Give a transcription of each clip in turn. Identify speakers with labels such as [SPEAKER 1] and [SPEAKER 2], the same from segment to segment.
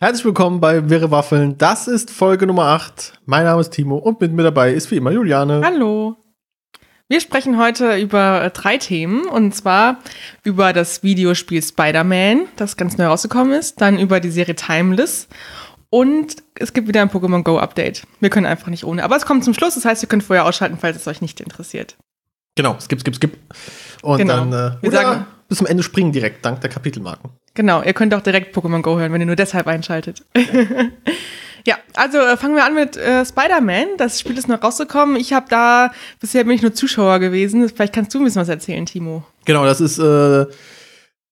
[SPEAKER 1] Herzlich willkommen bei Wirre Waffeln. Das ist Folge Nummer 8. Mein Name ist Timo und mit mir dabei ist wie immer Juliane.
[SPEAKER 2] Hallo. Wir sprechen heute über drei Themen und zwar über das Videospiel Spider-Man, das ganz neu rausgekommen ist, dann über die Serie Timeless und es gibt wieder ein Pokémon Go Update. Wir können einfach nicht ohne, aber es kommt zum Schluss, das heißt, ihr könnt vorher ausschalten, falls es euch nicht interessiert.
[SPEAKER 1] Genau, skip, skip, skip. Und
[SPEAKER 2] Genau.
[SPEAKER 1] dann äh,
[SPEAKER 2] Wir
[SPEAKER 1] oder
[SPEAKER 2] sagen-
[SPEAKER 1] bis zum Ende springen direkt, dank der Kapitelmarken.
[SPEAKER 2] Genau, ihr könnt auch direkt Pokémon Go hören, wenn ihr nur deshalb einschaltet. ja, also äh, fangen wir an mit äh, Spider-Man. Das Spiel ist noch rausgekommen. Ich habe da, bisher bin ich nur Zuschauer gewesen. Vielleicht kannst du ein bisschen was erzählen, Timo.
[SPEAKER 1] Genau, das ist äh,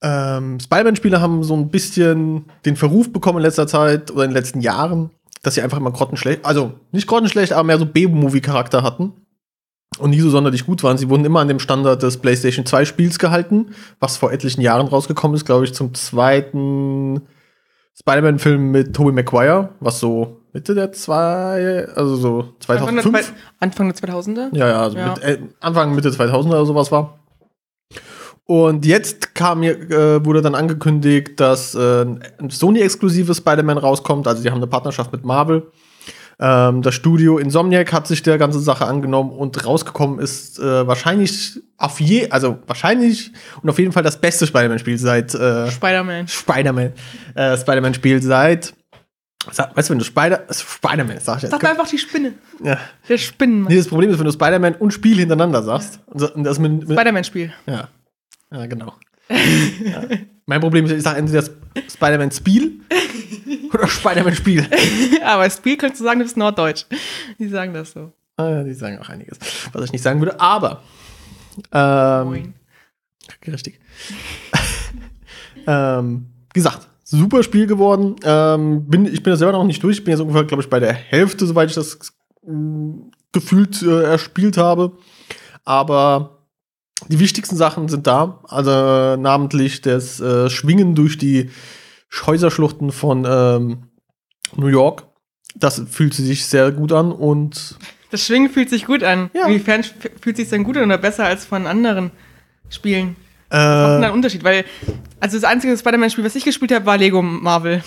[SPEAKER 1] ähm, Spider-Man-Spiele haben so ein bisschen den Verruf bekommen in letzter Zeit oder in den letzten Jahren, dass sie einfach immer grottenschlecht, also nicht grottenschlecht, aber mehr so B-Movie-Charakter hatten und nie so sonderlich gut waren. Sie wurden immer an dem Standard des PlayStation 2 Spiels gehalten, was vor etlichen Jahren rausgekommen ist, glaube ich, zum zweiten Spider-Man-Film mit Tobey Maguire, was so Mitte der zwei, also so 2005.
[SPEAKER 2] Anfang der 2000er?
[SPEAKER 1] Ja, ja, also
[SPEAKER 2] Ja.
[SPEAKER 1] Mit, äh, Anfang, Mitte 2000 oder sowas war. Und jetzt kam mir, äh, wurde dann angekündigt, dass äh, ein Sony-exklusives Spider-Man rauskommt. Also, die haben eine Partnerschaft mit Marvel. Ähm, das Studio Insomniac hat sich der ganzen Sache angenommen und rausgekommen ist äh, wahrscheinlich auf je, also wahrscheinlich und auf jeden Fall das beste Spider-Man-Spiel seit äh,
[SPEAKER 2] Spider-Man.
[SPEAKER 1] Spider-Man, äh, Spider-Man-Spiel seit, weißt du, wenn du Spider, Spider-Man, sag ich jetzt.
[SPEAKER 2] Sag mal einfach die Spinne.
[SPEAKER 1] Ja.
[SPEAKER 2] Der Spinnenmann.
[SPEAKER 1] Nee, das Problem ist, wenn du Spider-Man und Spiel hintereinander sagst. Und so- und das mit, mit,
[SPEAKER 2] Spider-Man-Spiel.
[SPEAKER 1] ja. ja, genau. Ja. Mein Problem ist, ich sage entweder das Spider-Man-Spiel oder Spider-Man-Spiel.
[SPEAKER 2] Aber Spiel könntest du sagen, du bist Norddeutsch. Die sagen das so.
[SPEAKER 1] Ah, ja, die sagen auch einiges, was ich nicht sagen würde. Aber, ähm,
[SPEAKER 2] Moin.
[SPEAKER 1] richtig. ähm, wie gesagt, super Spiel geworden. Ähm, bin, ich bin da selber noch nicht durch. Ich bin jetzt ungefähr, glaube ich, bei der Hälfte, soweit ich das mh, gefühlt äh, erspielt habe. Aber die wichtigsten Sachen sind da. Also namentlich das äh, Schwingen durch die Häuserschluchten von ähm, New York. Das fühlt sich sehr gut an und
[SPEAKER 2] Das Schwingen fühlt sich gut an.
[SPEAKER 1] Ja.
[SPEAKER 2] Inwiefern fühlt sich denn gut an oder besser als von anderen Spielen?
[SPEAKER 1] Äh,
[SPEAKER 2] ist denn ein Unterschied? Weil, also das einzige Spider-Man-Spiel, was ich gespielt habe, war Lego Marvel.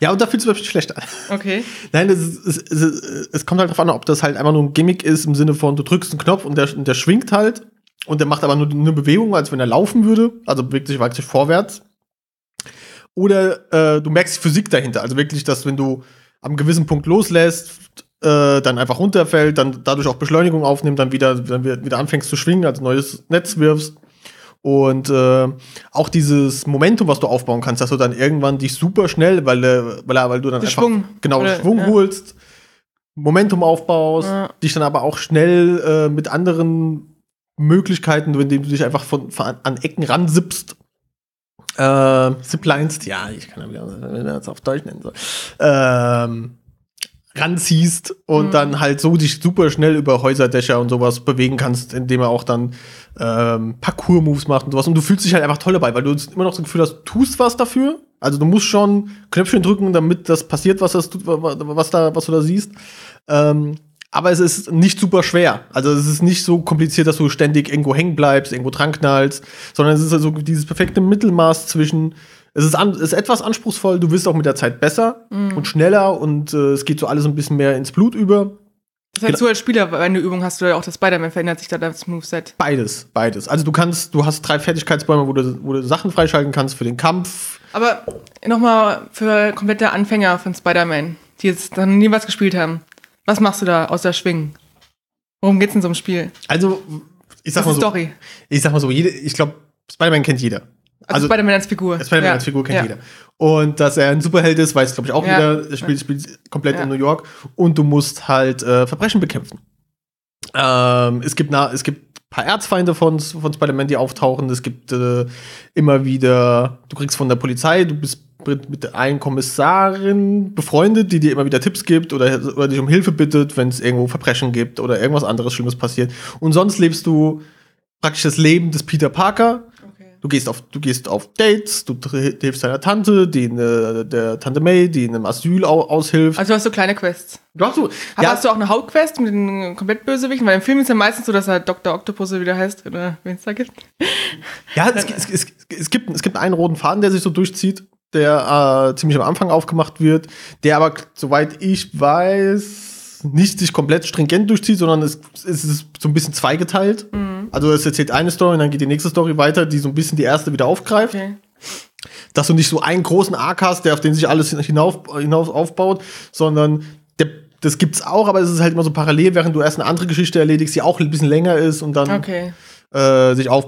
[SPEAKER 1] ja, und da fühlt es sich schlecht an.
[SPEAKER 2] Okay.
[SPEAKER 1] Nein, das ist, es, es, es kommt halt darauf an, ob das halt einfach nur ein Gimmick ist im Sinne von, du drückst einen Knopf und der, und der schwingt halt und der macht aber nur eine Bewegung, als wenn er laufen würde, also bewegt sich wirklich vorwärts. Oder äh, du merkst die Physik dahinter, also wirklich, dass wenn du am gewissen Punkt loslässt, äh, dann einfach runterfällt, dann dadurch auch Beschleunigung aufnimmt, dann wieder, dann wieder anfängst zu schwingen, also neues Netz wirfst. Und äh, auch dieses Momentum, was du aufbauen kannst, dass du dann irgendwann dich super schnell, weil, äh, weil, er- weil du dann einfach
[SPEAKER 2] Schwung.
[SPEAKER 1] genau
[SPEAKER 2] Oder-
[SPEAKER 1] Schwung
[SPEAKER 2] ja.
[SPEAKER 1] holst, Momentum aufbaust,
[SPEAKER 2] Ja.
[SPEAKER 1] dich dann aber auch schnell äh, mit anderen Möglichkeiten, indem du dich einfach von, von an Ecken ransippst, äh, ziplinest, ja, ich kann ja wieder, wenn man das auf Deutsch nennen soll, ähm, ranziehst und
[SPEAKER 2] Mhm.
[SPEAKER 1] dann halt so dich super schnell über Häuserdächer und sowas bewegen kannst, indem er auch dann ähm, Parcours-Moves macht und sowas. Und du fühlst dich halt einfach toll dabei, weil du immer noch das Gefühl hast, du tust was dafür. Also du musst schon Knöpfchen drücken, damit das passiert, was, das was, da, was du da siehst. Ähm, aber es ist nicht super schwer. Also es ist nicht so kompliziert, dass du ständig irgendwo hängen bleibst, irgendwo dran knallst, sondern es ist also dieses perfekte Mittelmaß zwischen es ist, an, ist etwas anspruchsvoll, du wirst auch mit der Zeit besser und schneller und äh, es geht so alles ein bisschen mehr ins Blut über.
[SPEAKER 2] Das heißt, du als Spieler, wenn du Übung hast, oder auch das Spider-Man verändert sich da das Moveset.
[SPEAKER 1] Beides, beides. Also du kannst, du hast drei Fertigkeitsbäume, wo du, wo du Sachen freischalten kannst für den Kampf.
[SPEAKER 2] Aber nochmal für komplette Anfänger von Spider-Man, die jetzt dann nie was gespielt haben. Was machst du da außer Schwingen? Worum geht's in so einem Spiel?
[SPEAKER 1] Also, ich sag
[SPEAKER 2] Was
[SPEAKER 1] mal so,
[SPEAKER 2] Story?
[SPEAKER 1] ich sag mal so, jede, ich glaube, Spider-Man kennt jeder.
[SPEAKER 2] Also, Spider-Man als Figur.
[SPEAKER 1] Spider-Man
[SPEAKER 2] Ja.
[SPEAKER 1] als Figur kennt
[SPEAKER 2] Ja.
[SPEAKER 1] jeder. Und dass er ein Superheld ist, weiß, glaube ich, auch
[SPEAKER 2] Ja.
[SPEAKER 1] jeder. Er spielt, spielt komplett in New York. Und du musst halt äh, Verbrechen bekämpfen. Ähm, es gibt na, es gibt paar Erzfeinde von, von Spider-Man, die auftauchen. Es gibt äh, immer wieder, du kriegst von der Polizei, du bist mit, mit einer Kommissarin befreundet, die dir immer wieder Tipps gibt oder, oder dich um Hilfe bittet, wenn es irgendwo Verbrechen gibt oder irgendwas anderes Schlimmes passiert. Und sonst lebst du praktisch das Leben des Peter Parker. Du gehst auf, du gehst auf Dates, du hilfst deiner Tante, die in, der Tante May, die in einem Asyl au aushilft.
[SPEAKER 2] Also hast du kleine Quests.
[SPEAKER 1] du hast so,
[SPEAKER 2] Aber hast du auch eine Hauptquest mit den komplett Bösewichten? Weil im Film ist ja meistens so, dass er Dr. Octopus wieder heißt, oder wen es da gibt.
[SPEAKER 1] ja es, es, es, es, gibt, es gibt einen roten Faden, der sich so durchzieht. der äh, ziemlich am Anfang aufgemacht wird, der aber, soweit ich weiß, nicht sich komplett stringent durchzieht, sondern es, es ist so ein bisschen zweigeteilt. Also es erzählt eine Story und dann geht die nächste Story weiter, die so ein bisschen die erste wieder aufgreift.
[SPEAKER 2] Okay.
[SPEAKER 1] Dass du nicht so einen großen Arc hast, der auf den sich alles hinauf, hinaus aufbaut, sondern der, das gibt's auch, aber es ist halt immer so parallel, während du erst eine andere Geschichte erledigst, die auch ein bisschen länger ist und dann
[SPEAKER 2] Okay.
[SPEAKER 1] äh, sich auf,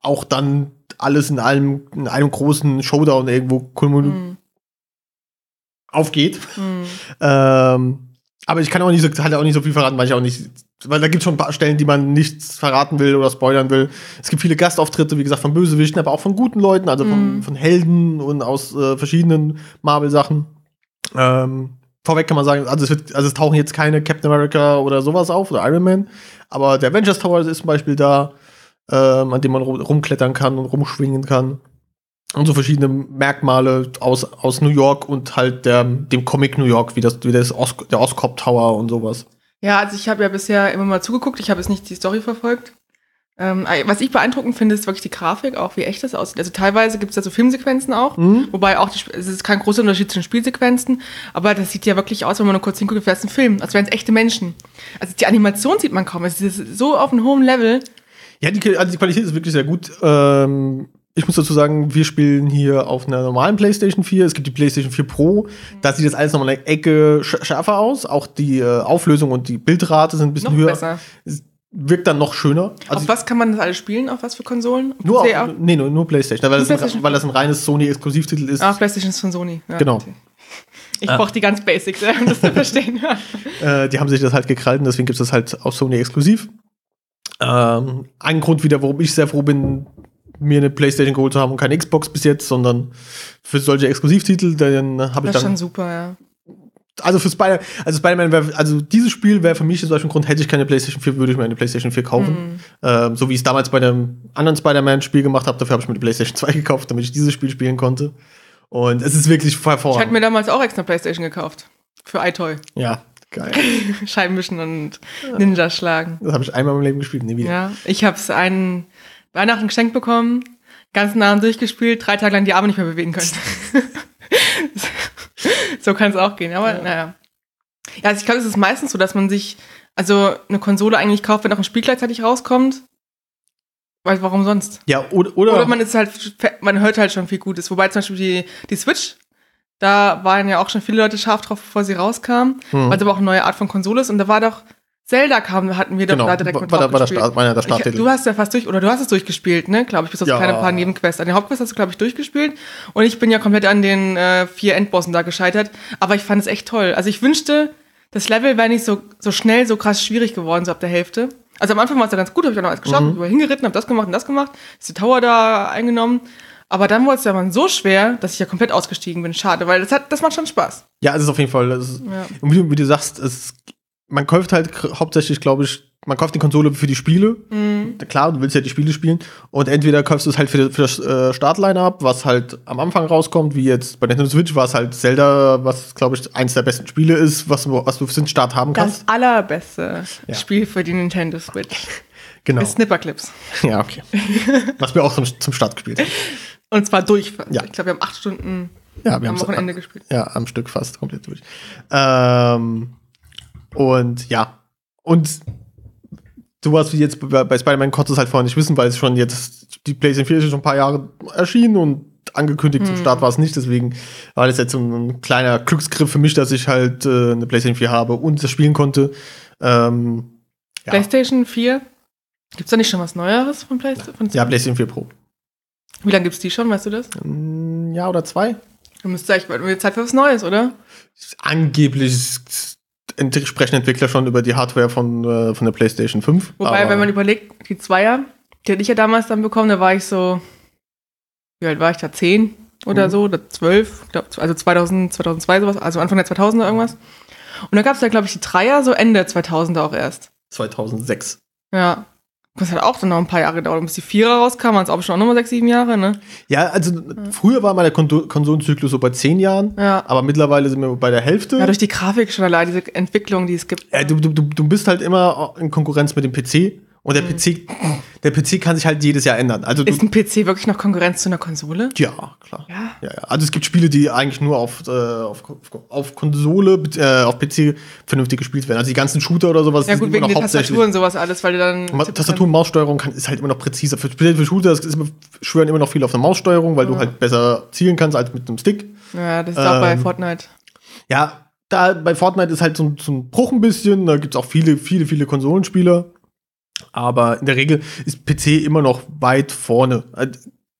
[SPEAKER 1] auch dann alles in einem, in einem großen Showdown irgendwo
[SPEAKER 2] Mhm.
[SPEAKER 1] aufgeht.
[SPEAKER 2] Mhm.
[SPEAKER 1] Ähm, aber ich kann auch nicht so, halt auch nicht so viel verraten, weil ich auch nicht, weil da gibt es schon ein paar Stellen, die man nichts verraten will oder spoilern will. Es gibt viele Gastauftritte, wie gesagt, von Bösewichten, aber auch von guten Leuten, also von,
[SPEAKER 2] Mhm.
[SPEAKER 1] von Helden und aus äh, verschiedenen Marvel-Sachen. Ähm, vorweg kann man sagen, also es, wird, also es tauchen jetzt keine Captain America oder sowas auf oder Iron Man, aber der Avengers Tower ist zum Beispiel da, ähm, an dem man rum, rumklettern kann und rumschwingen kann. Und so verschiedene Merkmale aus, aus New York und halt der, dem Comic New York, wie das, wie das Os der Oscorp Tower und sowas.
[SPEAKER 2] Ja, also ich habe ja bisher immer mal zugeguckt, ich habe jetzt nicht die Story verfolgt. Ähm, was ich beeindruckend finde, ist wirklich die Grafik, auch wie echt das aussieht. Also teilweise gibt es da so Filmsequenzen auch,
[SPEAKER 1] Mhm.
[SPEAKER 2] wobei auch die, es ist kein großer Unterschied zwischen Spielsequenzen, aber das sieht ja wirklich aus, wenn man nur kurz hinguckt, wäre es ein Film, als wären es echte Menschen. Also die Animation sieht man kaum, es ist so auf einem hohen Level.
[SPEAKER 1] Ja, die, also die Qualität ist wirklich sehr gut. Ähm, ich muss dazu sagen, wir spielen hier auf einer normalen PlayStation 4. Es gibt die PlayStation 4 Pro. Da sieht das alles nochmal eine Ecke sch schärfer aus. Auch die äh, Auflösung und die Bildrate sind ein bisschen
[SPEAKER 2] Noch
[SPEAKER 1] höher.
[SPEAKER 2] besser.
[SPEAKER 1] Es wirkt dann noch schöner. Also
[SPEAKER 2] auf was kann man das alles spielen? Auf was für Konsolen? Auf
[SPEAKER 1] nur, auf, nee, nur, nur PlayStation, weil, das ein,
[SPEAKER 2] PlayStation?
[SPEAKER 1] weil das ein reines Sony-Exklusivtitel ist.
[SPEAKER 2] Ah, PlayStation ist von Sony. Ja,
[SPEAKER 1] Genau.
[SPEAKER 2] okay. Ich
[SPEAKER 1] Ah.
[SPEAKER 2] brauche die ganz Basics, um das zu verstehen.
[SPEAKER 1] Äh, die haben sich das halt gekrallt und deswegen gibt es das halt auf Sony exklusiv. Ähm, ein Grund wieder, warum ich sehr froh bin, mir eine Playstation geholt zu haben und keine Xbox bis jetzt, sondern für solche Exklusivtitel, dann habe ich
[SPEAKER 2] Das ist schon
[SPEAKER 1] dann.
[SPEAKER 2] super, ja.
[SPEAKER 1] Also für Spider, also Spider-Man wäre, also dieses Spiel wäre für mich zum Beispiel ein Grund, hätte ich keine Playstation 4, würde ich mir eine Playstation 4 kaufen. Ähm, so wie ich es damals bei dem anderen Spider-Man-Spiel gemacht habe, dafür habe ich mir die Playstation 2 gekauft, damit ich dieses Spiel spielen konnte. Und es ist wirklich
[SPEAKER 2] Ich hatte
[SPEAKER 1] hervorragend.
[SPEAKER 2] mir damals auch extra Playstation gekauft. Für iToy.
[SPEAKER 1] Ja, geil.
[SPEAKER 2] Scheibenwischen und Ninja schlagen.
[SPEAKER 1] Das habe ich einmal im Leben gespielt, nie wieder.
[SPEAKER 2] Ja, ich habe es einen Weihnachten geschenkt bekommen, ganz nah durchgespielt, drei Tage lang die Arme nicht mehr bewegen können. so kann es auch gehen, aber naja. Ja, also ich glaube, es ist meistens so, dass man sich also eine Konsole eigentlich kauft, wenn auch ein Spiel gleichzeitig rauskommt. Weil warum sonst?
[SPEAKER 1] Ja, oder, oder,
[SPEAKER 2] Oder man ist halt, man hört halt schon viel Gutes. Wobei zum Beispiel die, die Switch, da waren ja auch schon viele Leute scharf drauf, bevor sie rauskam,
[SPEAKER 1] Hm.
[SPEAKER 2] weil es aber auch eine neue Art von Konsole ist. Und da war doch Zelda kam, hatten wir doch
[SPEAKER 1] Genau,
[SPEAKER 2] da direkt
[SPEAKER 1] war,
[SPEAKER 2] mit
[SPEAKER 1] war, der-
[SPEAKER 2] drauf
[SPEAKER 1] war der
[SPEAKER 2] gespielt.
[SPEAKER 1] Start, meiner der
[SPEAKER 2] Ich,
[SPEAKER 1] Starttitel.
[SPEAKER 2] du hast ja fast durch, oder du hast es durchgespielt, ne? Glaube ich, bis auf
[SPEAKER 1] Ja.
[SPEAKER 2] keine paar Nebenquests. An den Hauptquest hast du, glaube ich, durchgespielt. Und ich bin ja komplett an den äh, vier Endbossen da gescheitert. Aber ich fand es echt toll. Also ich wünschte, das Level wäre nicht so, so schnell, so krass schwierig geworden, so ab der Hälfte. Also am Anfang war es ja ganz gut, habe ich dann noch alles geschafft,
[SPEAKER 1] Mhm.
[SPEAKER 2] hingeritten, habe das gemacht und das gemacht, ist die Tower da eingenommen. Aber dann wurde es ja mal so schwer, dass ich ja komplett ausgestiegen bin. Schade, weil das, hat, das macht schon Spaß.
[SPEAKER 1] Ja, es ist auf jeden Fall. Ist,
[SPEAKER 2] Ja.
[SPEAKER 1] Und wie du, wie du sagst, es, man kauft halt hauptsächlich, glaube ich, man kauft die Konsole für die Spiele.
[SPEAKER 2] Mhm.
[SPEAKER 1] Klar, du willst ja die Spiele spielen. Und entweder kaufst du es halt für, für das äh, Startline-Up, was halt am Anfang rauskommt, wie jetzt bei Nintendo Switch war es halt Zelda, was, glaube ich, eins der besten Spiele ist, was, du- was du für den Start haben kannst.
[SPEAKER 2] Das allerbeste
[SPEAKER 1] Ja.
[SPEAKER 2] Spiel für die Nintendo Switch
[SPEAKER 1] genau.
[SPEAKER 2] ist Snipperclips.
[SPEAKER 1] Ja, okay. was wir auch zum, zum Start gespielt haben.
[SPEAKER 2] Und zwar durch.
[SPEAKER 1] Ja.
[SPEAKER 2] Ich glaube, wir haben acht Stunden
[SPEAKER 1] Ja, wir
[SPEAKER 2] am Wochenende gespielt.
[SPEAKER 1] Ja, am Stück fast komplett durch. Ähm, und ja. Und sowas wie jetzt bei, Spider-Man konntest du es halt vorher nicht wissen, weil es schon jetzt, die PlayStation 4 ist schon ein paar Jahre erschienen und angekündigt
[SPEAKER 2] Hm.
[SPEAKER 1] zum Start war es nicht. Deswegen war das jetzt so ein kleiner Glücksgriff für mich, dass ich halt äh, eine PlayStation 4 habe und das spielen konnte. Ähm, Ja.
[SPEAKER 2] PlayStation 4. Gibt's da nicht schon was Neueres von PlayStation?
[SPEAKER 1] ja, PlayStation 4 Pro.
[SPEAKER 2] Wie lange gibt's die schon, weißt du das?
[SPEAKER 1] Ein Jahr oder zwei?
[SPEAKER 2] Du müsstest eigentlich Zeit für was Neues, oder?
[SPEAKER 1] Angeblich sprechen Entwickler schon über die Hardware von, äh, von der PlayStation 5.
[SPEAKER 2] Wobei, wenn man überlegt, die Zweier, die hatte ich ja damals dann bekommen, da war ich so, wie alt war ich da? Zehn oder
[SPEAKER 1] Mhm.
[SPEAKER 2] so, oder zwölf, also 2000, 2002 sowas, also Anfang der 2000er irgendwas. Und da gab's ja, glaube ich, die Dreier so Ende 2000er auch erst.
[SPEAKER 1] 2006.
[SPEAKER 2] Ja. Das hat auch dann noch ein paar Jahre gedauert, bis die Vierer rauskam, waren es auch schon auch nochmal sechs, sieben Jahre, ne?
[SPEAKER 1] Ja, also früher war mal der Kon Konsolenzyklus so bei zehn Jahren,
[SPEAKER 2] Ja.
[SPEAKER 1] aber mittlerweile sind wir bei der Hälfte.
[SPEAKER 2] Ja, durch die Grafik schon allein, diese Entwicklung, die es gibt.
[SPEAKER 1] Ja, du, du du bist halt immer in Konkurrenz mit dem PC Und der PC, der PC kann sich halt jedes Jahr ändern. Also
[SPEAKER 2] Ist ein PC wirklich noch Konkurrenz zu einer Konsole?
[SPEAKER 1] ja, klar.
[SPEAKER 2] Ja.
[SPEAKER 1] Ja, ja. Also es gibt Spiele, die eigentlich nur auf, äh, auf, auf Konsole, äh, auf PC vernünftig gespielt werden. Also die ganzen Shooter oder sowas.
[SPEAKER 2] Ja gut, wegen
[SPEAKER 1] immer
[SPEAKER 2] der
[SPEAKER 1] noch
[SPEAKER 2] Tastatur und sowas alles, weil du dann
[SPEAKER 1] Tastatur und Maussteuerung kann, ist halt immer noch präziser. Für, speziell für Shooter ist schwören immer noch viel auf eine Maussteuerung, weil du halt besser zielen kannst als mit einem Stick.
[SPEAKER 2] Ja, das ist auch bei
[SPEAKER 1] Ähm,
[SPEAKER 2] Fortnite.
[SPEAKER 1] Ja, da bei Fortnite ist halt so, ein- so ein Bruch ein bisschen. Da gibt es auch viele, viele, viele Konsolenspieler. Aber in der Regel ist PC immer noch weit vorne. Also,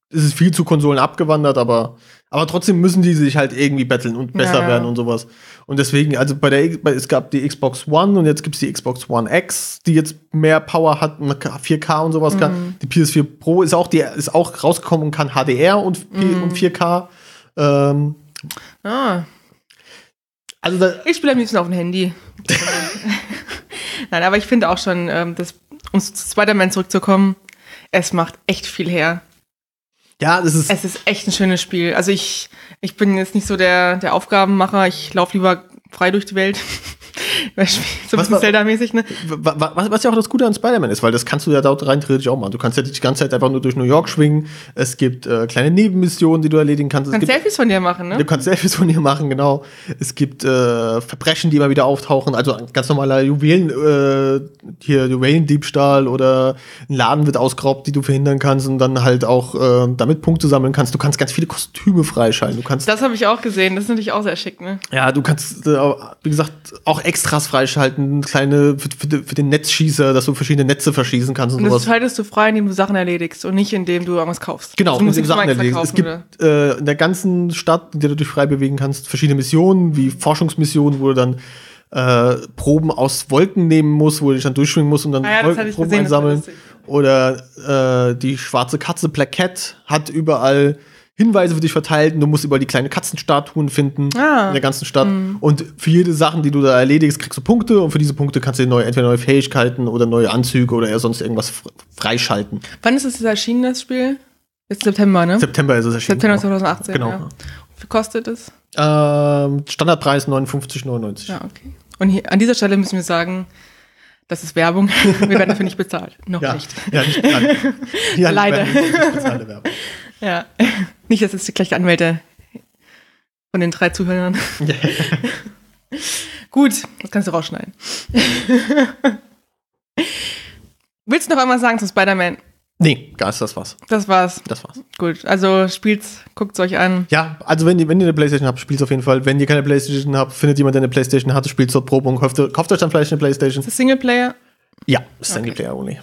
[SPEAKER 1] Es ist viel zu Konsolen abgewandert, aber, aber trotzdem müssen die sich halt irgendwie betteln und besser
[SPEAKER 2] Ja,
[SPEAKER 1] werden und sowas. Und deswegen, also bei der, bei, es gab die Xbox One und jetzt gibt es die Xbox One X, die jetzt mehr Power hat, und 4K und sowas
[SPEAKER 2] Mhm.
[SPEAKER 1] kann. Die PS4 Pro ist auch, die ist auch rausgekommen und kann HDR und,
[SPEAKER 2] Mhm.
[SPEAKER 1] und 4K. Ähm,
[SPEAKER 2] Ah,
[SPEAKER 1] also
[SPEAKER 2] ich spiele am liebsten auf dem Handy. Nein, aber ich finde auch schon, ähm, das, um zu Spider-Man zurückzukommen, es macht echt viel her.
[SPEAKER 1] ja, das ist.
[SPEAKER 2] Es ist echt ein schönes Spiel. Also ich, ich bin jetzt nicht so der, der Aufgabenmacher. Ich laufe lieber frei durch die Welt. so ein
[SPEAKER 1] Was
[SPEAKER 2] Zelda-mäßig, ne?
[SPEAKER 1] Wa- wa- Was, was ja auch das Gute an Spider-Man ist, weil das kannst du ja dort rein theoretisch auch machen. Du kannst ja die ganze Zeit einfach nur durch New York schwingen. Es gibt äh, kleine Nebenmissionen, die du erledigen kannst.
[SPEAKER 2] Du kannst
[SPEAKER 1] gibt,
[SPEAKER 2] Selfies von dir machen, ne?
[SPEAKER 1] du kannst Selfies von dir machen, genau. Es gibt äh, Verbrechen, die immer wieder auftauchen. Also ganz normaler Juwelen, äh, hier Juwelendiebstahl oder ein Laden wird ausgeraubt, die du verhindern kannst und dann halt auch äh, damit Punkte sammeln kannst. Du kannst ganz viele Kostüme freischalten. Du kannst
[SPEAKER 2] Das habe ich auch gesehen. Das ist natürlich auch sehr schick, ne?
[SPEAKER 1] ja, du kannst, äh, wie gesagt, auch Extras freischalten, kleine für, für, für den Netzschießer, dass du verschiedene Netze verschießen kannst und,
[SPEAKER 2] Und das
[SPEAKER 1] sowas.
[SPEAKER 2] schaltest du frei, indem du Sachen erledigst und nicht indem du irgendwas kaufst.
[SPEAKER 1] Genau,
[SPEAKER 2] also, du
[SPEAKER 1] Sachen erledigst. Es gibt
[SPEAKER 2] oder?
[SPEAKER 1] äh, in der ganzen Stadt, in der du dich frei bewegen kannst, verschiedene Missionen, wie Forschungsmissionen, wo du dann äh, Proben aus Wolken nehmen musst, wo du dich dann durchschwingen musst und dann
[SPEAKER 2] Ah ja, das
[SPEAKER 1] Wolkenproben
[SPEAKER 2] gesehen, das
[SPEAKER 1] einsammeln. Oder äh, die schwarze Katze Black Cat hat überall Hinweise für dich verteilt und du musst überall die kleinen Katzenstatuen finden
[SPEAKER 2] Ah.
[SPEAKER 1] in der ganzen Stadt. Und für jede Sache, die du da erledigst, kriegst du Punkte und für diese Punkte kannst du dir neue, entweder neue Fähigkeiten oder neue Anzüge oder eher sonst irgendwas fr- freischalten.
[SPEAKER 2] Wann ist es erschienen, das Spiel? Jetzt September, ne?
[SPEAKER 1] September ist es erschienen.
[SPEAKER 2] September 2018,
[SPEAKER 1] Genau.
[SPEAKER 2] ja. Wie viel kostet es?
[SPEAKER 1] Ähm, Standardpreis 59,99.
[SPEAKER 2] Ja, okay. Und hier, an dieser Stelle müssen wir sagen, das ist Werbung. Wir werden dafür nicht bezahlt. Noch
[SPEAKER 1] Ja,
[SPEAKER 2] nicht.
[SPEAKER 1] ja, nicht bezahlt. ja,
[SPEAKER 2] Leider.
[SPEAKER 1] Nicht bezahlte Werbung.
[SPEAKER 2] Ja. Nicht, dass es gleich Anwälte von den drei Zuhörern. Gut, das kannst du rausschneiden. Willst du noch einmal sagen zu Spider-Man?
[SPEAKER 1] Nee, gar ist das was.
[SPEAKER 2] Das war's.
[SPEAKER 1] Das war's.
[SPEAKER 2] Gut, also spielt's, guckt's euch an.
[SPEAKER 1] Ja, also wenn ihr, wenn ihr eine Playstation habt, spielt auf jeden Fall. Wenn ihr keine Playstation habt, findet jemand, der eine Playstation hat, spielt zur Probe und kauft, kauft euch dann vielleicht eine Playstation.
[SPEAKER 2] Ist das Singleplayer?
[SPEAKER 1] Ja, ist Singleplayer only.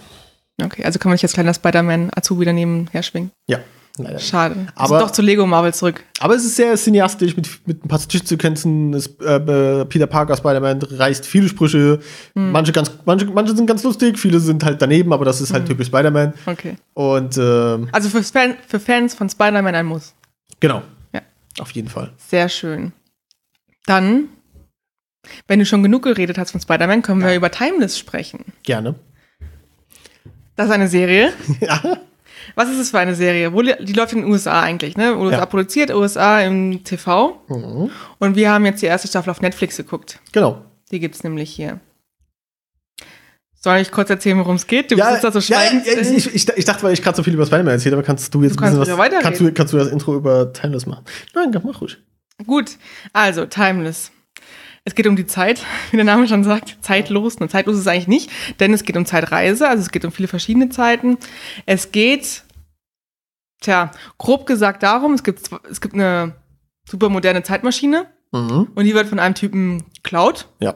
[SPEAKER 2] Okay, also kann man nicht als kleiner Spider-Man Azubi daneben her schwingen.
[SPEAKER 1] Ja, leider.
[SPEAKER 2] Schade.
[SPEAKER 1] Aber-
[SPEAKER 2] Aber doch zu Lego Marvel zurück.
[SPEAKER 1] Aber es ist sehr cineastisch mit, mit ein paar Stichsequenzen. Es, äh, äh, Peter Parker, Spider-Man, reißt viele Sprüche.
[SPEAKER 2] Hm.
[SPEAKER 1] Manche, ganz, manche, manche sind ganz lustig, viele sind halt daneben, aber das ist halt typisch Spider-Man.
[SPEAKER 2] Okay.
[SPEAKER 1] Und ähm,
[SPEAKER 2] Also für, Fan, für Fans von Spider-Man ein Muss.
[SPEAKER 1] genau.
[SPEAKER 2] Ja.
[SPEAKER 1] Auf jeden Fall.
[SPEAKER 2] Sehr schön. Dann, wenn du schon genug geredet hast von Spider-Man, können wir über Timeless sprechen.
[SPEAKER 1] Gerne.
[SPEAKER 2] Das ist eine Serie.
[SPEAKER 1] ja.
[SPEAKER 2] Was ist es für eine Serie? Wo, die läuft in den USA eigentlich, ne? USA
[SPEAKER 1] Ja.
[SPEAKER 2] produziert, USA im TV.
[SPEAKER 1] Mhm.
[SPEAKER 2] Und wir haben jetzt die erste Staffel auf Netflix geguckt.
[SPEAKER 1] Genau.
[SPEAKER 2] Die gibt's nämlich hier. Soll ich kurz erzählen, worum es geht? Du
[SPEAKER 1] Ja,
[SPEAKER 2] bist da so schweigend.
[SPEAKER 1] ja, ich, ich, ich dachte, weil ich gerade so viel über Spider-Man erzählt habe, kannst du jetzt
[SPEAKER 2] Du kannst
[SPEAKER 1] ein bisschen was. Kannst du, kannst du das Intro über Timeless machen? Nein, mach ruhig.
[SPEAKER 2] Gut, also Timeless. Es geht um die Zeit, wie der Name schon sagt, zeitlos. Und zeitlos ist es eigentlich nicht, denn es geht um Zeitreise, also es geht um viele verschiedene Zeiten. Es geht, tja, grob gesagt darum, es gibt, es gibt eine super moderne Zeitmaschine
[SPEAKER 1] Mhm.
[SPEAKER 2] und die wird von einem Typen geklaut,
[SPEAKER 1] Ja.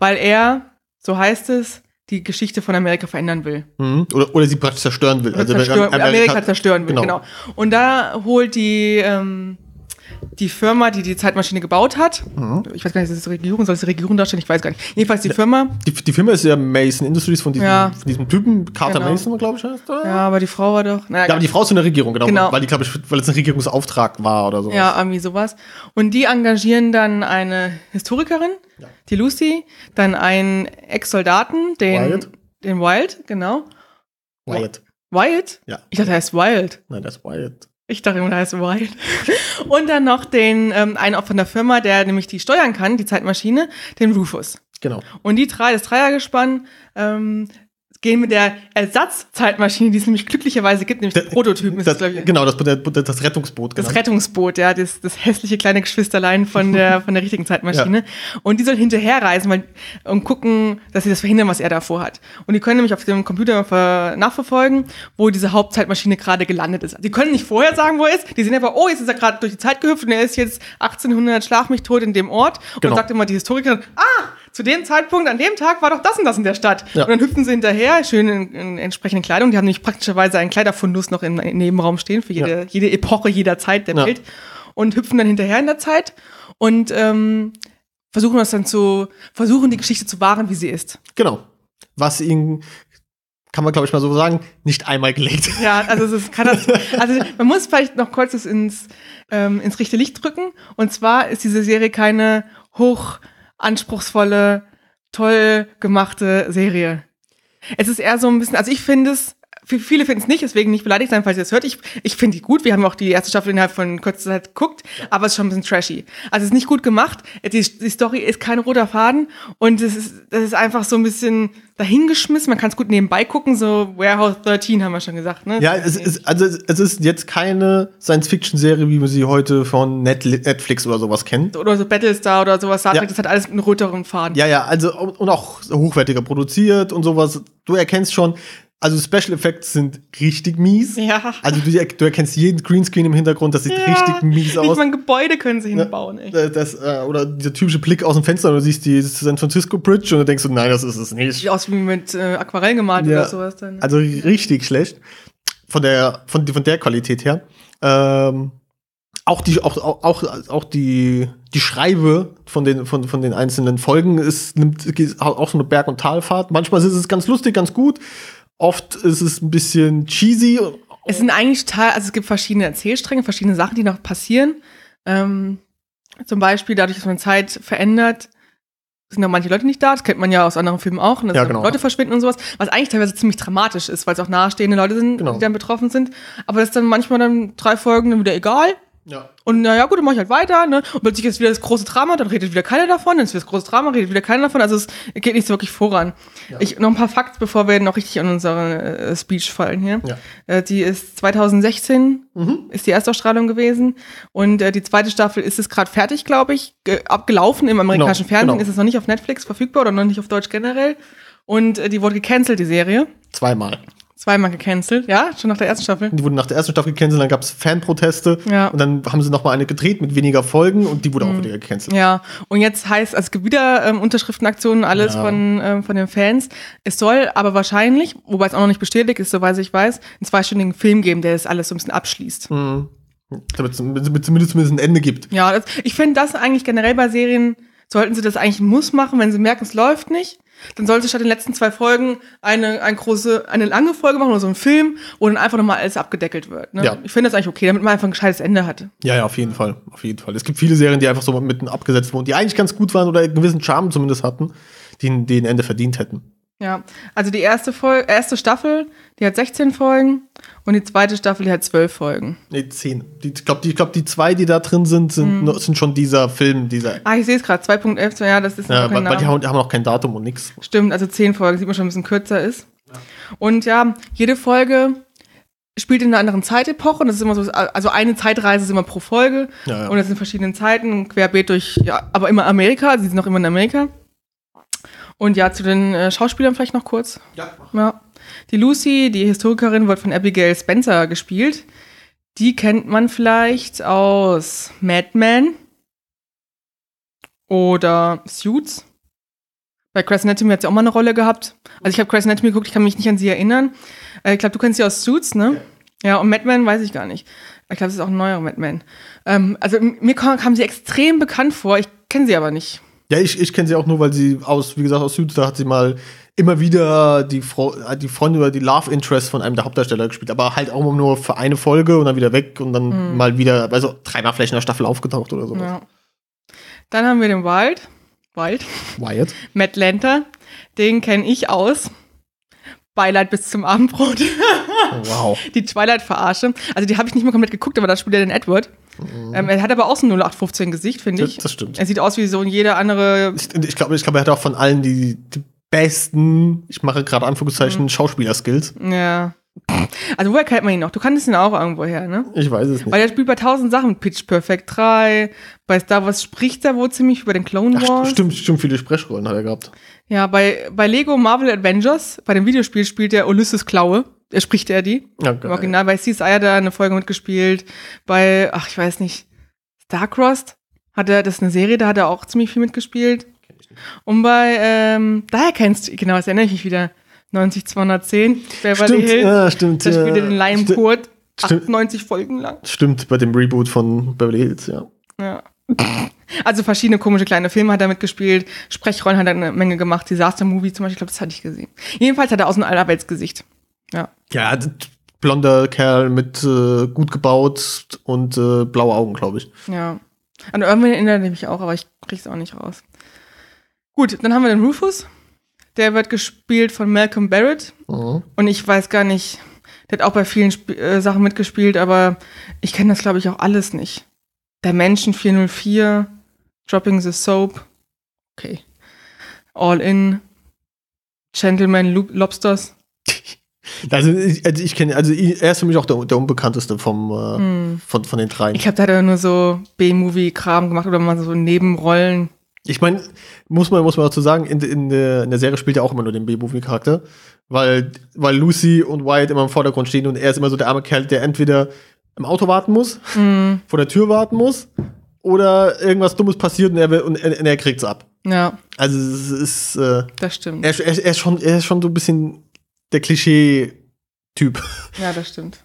[SPEAKER 2] weil er, so heißt es, die Geschichte von Amerika verändern will.
[SPEAKER 1] Mhm. Oder, oder sie praktisch zerstören will.
[SPEAKER 2] Oder
[SPEAKER 1] Also,
[SPEAKER 2] zerstören,
[SPEAKER 1] Amerika-
[SPEAKER 2] Amerika, zerstören will,
[SPEAKER 1] genau.
[SPEAKER 2] genau. Und da holt die, ähm, die Firma, die die Zeitmaschine gebaut hat,
[SPEAKER 1] Mhm.
[SPEAKER 2] ich weiß gar nicht, ist das die Regierung, soll es die Regierung darstellen? Ich weiß gar nicht. Jedenfalls die Firma,
[SPEAKER 1] Die, die Firma ist ja Mason Industries von diesem,
[SPEAKER 2] Ja.
[SPEAKER 1] von diesem Typen, Carter
[SPEAKER 2] Genau.
[SPEAKER 1] Mason, glaube ich, heißt er.
[SPEAKER 2] ja, aber die Frau war doch, naja,
[SPEAKER 1] Ja, aber die Frau ist in der Regierung, genau.
[SPEAKER 2] Genau.
[SPEAKER 1] Weil die, glaube ich, weil es ein Regierungsauftrag war oder so.
[SPEAKER 2] ja, irgendwie sowas. Und die engagieren dann eine Historikerin,
[SPEAKER 1] Ja.
[SPEAKER 2] die Lucy, dann einen Ex-Soldaten, den
[SPEAKER 1] Wyatt.
[SPEAKER 2] den Wild, genau.
[SPEAKER 1] Wyatt.
[SPEAKER 2] Wyatt?
[SPEAKER 1] Ja.
[SPEAKER 2] Ich dachte, er heißt Wild.
[SPEAKER 1] Nein, das ist Wyatt.
[SPEAKER 2] Ich dachte immer, der heißt Wild. Und dann noch den, ähm, einen auch von der Firma, der nämlich die steuern kann, die Zeitmaschine, den Rufus.
[SPEAKER 1] Genau.
[SPEAKER 2] Und die drei, das Dreiergespann, ähm, gehen mit der Ersatzzeitmaschine, die es nämlich glücklicherweise gibt, nämlich der Prototyp.
[SPEAKER 1] Das, das, genau, das, das Rettungsboot.
[SPEAKER 2] Genau. Das Rettungsboot, ja, das, das hässliche kleine Geschwisterlein von der, von der richtigen Zeitmaschine. Ja. Und die sollen hinterherreisen weil, und gucken, dass sie das verhindern, was er davor hat. Und die können nämlich auf dem Computer nachverfolgen, wo diese Hauptzeitmaschine gerade gelandet ist. Die können nicht vorher sagen, wo er ist. Die sehen einfach, oh, jetzt ist er gerade durch die Zeit gehüpft und er ist jetzt 1800 Schlag mich tot in dem Ort. Genau. Und sagt immer die Historikerin, ah, zu dem Zeitpunkt, an dem Tag war doch das und das in der Stadt. Ja. Und dann hüpfen sie hinterher, schön in, in entsprechenden Kleidung. Die haben nämlich praktischerweise einen Kleiderfundus noch im, im Nebenraum stehen für jede, ja. jede Epoche, jeder Zeit der. Welt. Und hüpfen dann hinterher in der Zeit und ähm, versuchen das dann zu, versuchen die Geschichte zu wahren, wie sie ist.
[SPEAKER 1] Genau. Was ihnen kann man, glaube ich, mal so sagen, nicht einmal gelegt.
[SPEAKER 2] Ja, also es ist, kann das, also man muss vielleicht noch kurz das ins, ähm, ins richtige Licht drücken. Und zwar ist diese Serie keine hoch anspruchsvolle, toll gemachte Serie. Es ist eher so ein bisschen, also ich finde es, viele finden es nicht, deswegen nicht beleidigt sein, falls ihr das hört. Ich, ich finde die gut. Wir haben auch die erste Staffel innerhalb von kurzer Zeit geguckt, aber es ist schon ein bisschen trashy. Also es ist nicht gut gemacht. Die, die Story ist kein roter Faden und es ist, das ist einfach so ein bisschen dahingeschmissen. Man kann es gut nebenbei gucken, so Warehouse 13 haben wir schon gesagt. Ne?
[SPEAKER 1] Ja, es ist, also es ist jetzt keine Science-Fiction-Serie, wie man sie heute von Netflix oder sowas kennt.
[SPEAKER 2] Oder so Battlestar oder sowas. ja. Das hat alles einen roteren Faden.
[SPEAKER 1] Ja, ja, also und auch hochwertiger produziert und sowas. Du erkennst schon, also Special Effects sind richtig mies.
[SPEAKER 2] Ja.
[SPEAKER 1] Also du, du erkennst jeden Greenscreen im Hintergrund, das sieht ja. richtig mies aus. Nicht
[SPEAKER 2] mal ein Gebäude können sie hinbauen, echt.
[SPEAKER 1] Das, äh, oder dieser typische Blick aus dem Fenster und du siehst die San Francisco Bridge und du denkst so, nein, das ist es nicht.
[SPEAKER 2] Sieht aus wie mit äh, Aquarell gemalt ja. oder sowas dann.
[SPEAKER 1] Also richtig schlecht. Von der, von, von der Qualität her. Ähm, auch die, auch, auch, auch die, die Schreibe von den, von, von den einzelnen Folgen ist, nimmt auch so eine Berg- und Talfahrt. Manchmal ist es ganz lustig, ganz gut. Oft ist es ein bisschen cheesy.
[SPEAKER 2] Es sind eigentlich total, also es gibt verschiedene Erzählstränge, verschiedene Sachen, die noch passieren. Ähm, zum Beispiel dadurch, dass man Zeit verändert, sind da manche Leute nicht da. Das kennt man ja aus anderen Filmen auch. Und
[SPEAKER 1] ja, genau.
[SPEAKER 2] Leute verschwinden und sowas. Was eigentlich teilweise ziemlich dramatisch ist, weil es auch nahestehende Leute sind, genau. die dann betroffen sind. Aber das ist dann manchmal dann drei Folgen dann wieder egal.
[SPEAKER 1] Ja.
[SPEAKER 2] Und naja, gut, dann mach ich halt weiter, ne? Und plötzlich ist wieder das große Drama, dann redet wieder keiner davon, dann ist wieder das große Drama, redet wieder keiner davon. Also es geht nicht so wirklich voran. Ja. Ich, noch ein paar Facts, bevor wir noch richtig an unsere äh, Speech fallen hier. Ja. Äh, die ist 2016, mhm. ist die Erstausstrahlung gewesen. Und äh, die zweite Staffel ist es gerade fertig, glaube ich, abgelaufen im amerikanischen genau, Fernsehen. Genau. Ist es noch nicht auf Netflix verfügbar oder noch nicht auf Deutsch generell. Und äh, die wurde gecancelt, die Serie.
[SPEAKER 1] Zweimal.
[SPEAKER 2] Zweimal gecancelt, ja, schon nach der ersten Staffel.
[SPEAKER 1] Die wurden nach der ersten Staffel gecancelt, dann gab es Fanproteste
[SPEAKER 2] ja.
[SPEAKER 1] und dann haben sie noch mal eine gedreht mit weniger Folgen und die wurde mhm. auch wieder gecancelt.
[SPEAKER 2] Ja, und jetzt heißt, also es gibt wieder ähm, Unterschriftenaktionen, alles ja. von, ähm, von den Fans. Es soll aber wahrscheinlich, wobei es auch noch nicht bestätigt ist, soweit ich weiß, einen zweistündigen Film geben, der das alles so ein bisschen abschließt.
[SPEAKER 1] Mhm. Damit es zumindest, zumindest ein Ende gibt.
[SPEAKER 2] Ja, das, ich finde das eigentlich generell bei Serien, sollten sie das eigentlich muss machen, wenn sie merken, es läuft nicht dann sollte statt den letzten zwei Folgen eine, eine große, eine lange Folge machen oder so einen Film, wo dann einfach nochmal alles abgedeckelt wird. Ne? Ja. Ich finde das eigentlich okay, damit man einfach ein gescheites Ende hat.
[SPEAKER 1] Ja, ja, auf jeden Fall. Auf jeden Fall. Es gibt viele Serien, die einfach so mitten abgesetzt wurden, die eigentlich ganz gut waren oder einen gewissen Charme zumindest hatten, die, ein Ende verdient hätten.
[SPEAKER 2] Ja, also die erste, Folge, erste Staffel, die hat 16 Folgen und die zweite Staffel, die hat 12 Folgen.
[SPEAKER 1] Nee, 10. Die, ich glaube, die, glaub, die zwei, die da drin sind, sind, mhm. sind schon dieser Film, dieser.
[SPEAKER 2] Ah, ich sehe es gerade, 2.11, ja, das ist
[SPEAKER 1] ja, noch kein weil, die haben, die haben noch kein Datum und nichts.
[SPEAKER 2] Stimmt, also 10 Folgen, sieht man schon ein bisschen kürzer ist. Ja. Und ja, jede Folge spielt in einer anderen Zeitepoche und das ist immer so, also eine Zeitreise ist immer pro Folge ja, ja. und das sind verschiedene Zeiten, querbeet durch, ja, aber immer Amerika, also sie sind noch immer in Amerika. Und ja, zu den äh, Schauspielern vielleicht noch kurz.
[SPEAKER 1] Ja.
[SPEAKER 2] ja. Die Lucy, die Historikerin, wird von Abigail Spencer gespielt. Die kennt man vielleicht aus Mad Men oder Suits. Bei Crash Anatomy hat sie auch mal eine Rolle gehabt. Also ich habe Crash Anatomy geguckt, ich kann mich nicht an sie erinnern. Äh, ich glaube, du kennst sie aus Suits, ne? Ja, ja und Mad Men weiß ich gar nicht. Ich glaube, das ist auch ein neuer Mad Men. Ähm, also mir kam, kam sie extrem bekannt vor, ich kenne sie aber nicht.
[SPEAKER 1] Ja, ich, ich kenne sie auch nur, weil sie aus, wie gesagt, aus da hat sie mal immer wieder die, Frau, die Freundin oder die Love Interest von einem der Hauptdarsteller gespielt, aber halt auch nur für eine Folge und dann wieder weg und dann mhm. mal wieder, also dreimal vielleicht in der Staffel aufgetaucht oder sowas. Ja.
[SPEAKER 2] Dann haben wir den Wild. Wild.
[SPEAKER 1] Wyatt.
[SPEAKER 2] Matt Lanter. Den kenne ich aus. Beileid bis zum Abendbrot.
[SPEAKER 1] wow.
[SPEAKER 2] Die Twilight-Verarsche. Also die habe ich nicht mehr komplett geguckt, aber da spielt er den Edward. Mhm. Ähm, er hat aber auch so ein 0815-Gesicht, finde ich.
[SPEAKER 1] Das, das, stimmt.
[SPEAKER 2] Er sieht aus wie so jeder andere.
[SPEAKER 1] Ich, ich glaube, ich glaub, er hat auch von allen die, die besten, ich mache gerade Anführungszeichen, Schauspieler-Skills.
[SPEAKER 2] Ja. Also woher kennt man ihn noch? Du kanntest ihn auch irgendwo her, ne?
[SPEAKER 1] Ich weiß es nicht.
[SPEAKER 2] Weil er spielt bei tausend Sachen. Pitch Perfect 3, bei Star Wars spricht er wohl ziemlich über den Clone
[SPEAKER 1] Ach,
[SPEAKER 2] Wars.
[SPEAKER 1] stimmt, stimmt, viele Sprechrollen hat er gehabt.
[SPEAKER 2] Ja, bei, bei Lego Marvel Avengers, bei dem Videospiel spielt er Ulysses Klaue. Er spricht er die.
[SPEAKER 1] Ja,
[SPEAKER 2] Im. Original bei CSI hat er eine Folge mitgespielt. Bei, ach, ich weiß nicht, Starcrossed hat er, das ist eine Serie, da hat er auch ziemlich viel mitgespielt. Und bei, ähm, daher kennst du, genau, das erinnere ich mich wieder, 90210, Beverly
[SPEAKER 1] Stimmt,
[SPEAKER 2] Hills.
[SPEAKER 1] ja, stimmt.
[SPEAKER 2] Da
[SPEAKER 1] ja.
[SPEAKER 2] spielt er den Lion Kurt,
[SPEAKER 1] Stimmt.
[SPEAKER 2] 98 Folgen lang.
[SPEAKER 1] Stimmt, bei dem Reboot von Beverly Hills, ja.
[SPEAKER 2] Ja. Also verschiedene komische kleine Filme hat er mitgespielt, Sprechrollen hat er eine Menge gemacht, Disaster Movie zum Beispiel, ich glaube, das hatte ich gesehen. Jedenfalls hat er aus dem Allerweltsgesicht. Ja.
[SPEAKER 1] Ja, blonder Kerl mit äh, gut gebaut und äh, blaue Augen, glaube ich.
[SPEAKER 2] Ja. An irgendwen erinnere ich mich auch, aber ich krieg's auch nicht raus. Gut, dann haben wir den Rufus. Der wird gespielt von Malcolm Barrett.
[SPEAKER 1] Mhm.
[SPEAKER 2] Und ich weiß gar nicht, der hat auch bei vielen Sp äh, Sachen mitgespielt, aber ich kenne das, glaube ich, auch alles nicht. Der Menschen 404, Dropping the Soap. Okay. All In. Gentleman Lo Lobsters.
[SPEAKER 1] Also ich, also ich kenne, also er ist für mich auch der, der unbekannteste vom, äh,
[SPEAKER 2] Hm.
[SPEAKER 1] von, von den dreien.
[SPEAKER 2] Ich habe da nur so B-Movie-Kram gemacht oder mal so Nebenrollen.
[SPEAKER 1] Ich meine, muss man, muss man dazu sagen, in, in, der, in der Serie spielt er auch immer nur den B-Movie-Charakter, weil, weil Lucy und Wyatt immer im Vordergrund stehen und er ist immer so der arme Kerl, der entweder im Auto warten muss,
[SPEAKER 2] Hm.
[SPEAKER 1] vor der Tür warten muss, oder irgendwas Dummes passiert und er, will, und er, und er kriegt's ab.
[SPEAKER 2] Ja,
[SPEAKER 1] Also es ist, äh,
[SPEAKER 2] das stimmt.
[SPEAKER 1] er, er, er, ist schon, er ist schon so ein bisschen der Klischee-Typ.
[SPEAKER 2] Ja, das stimmt.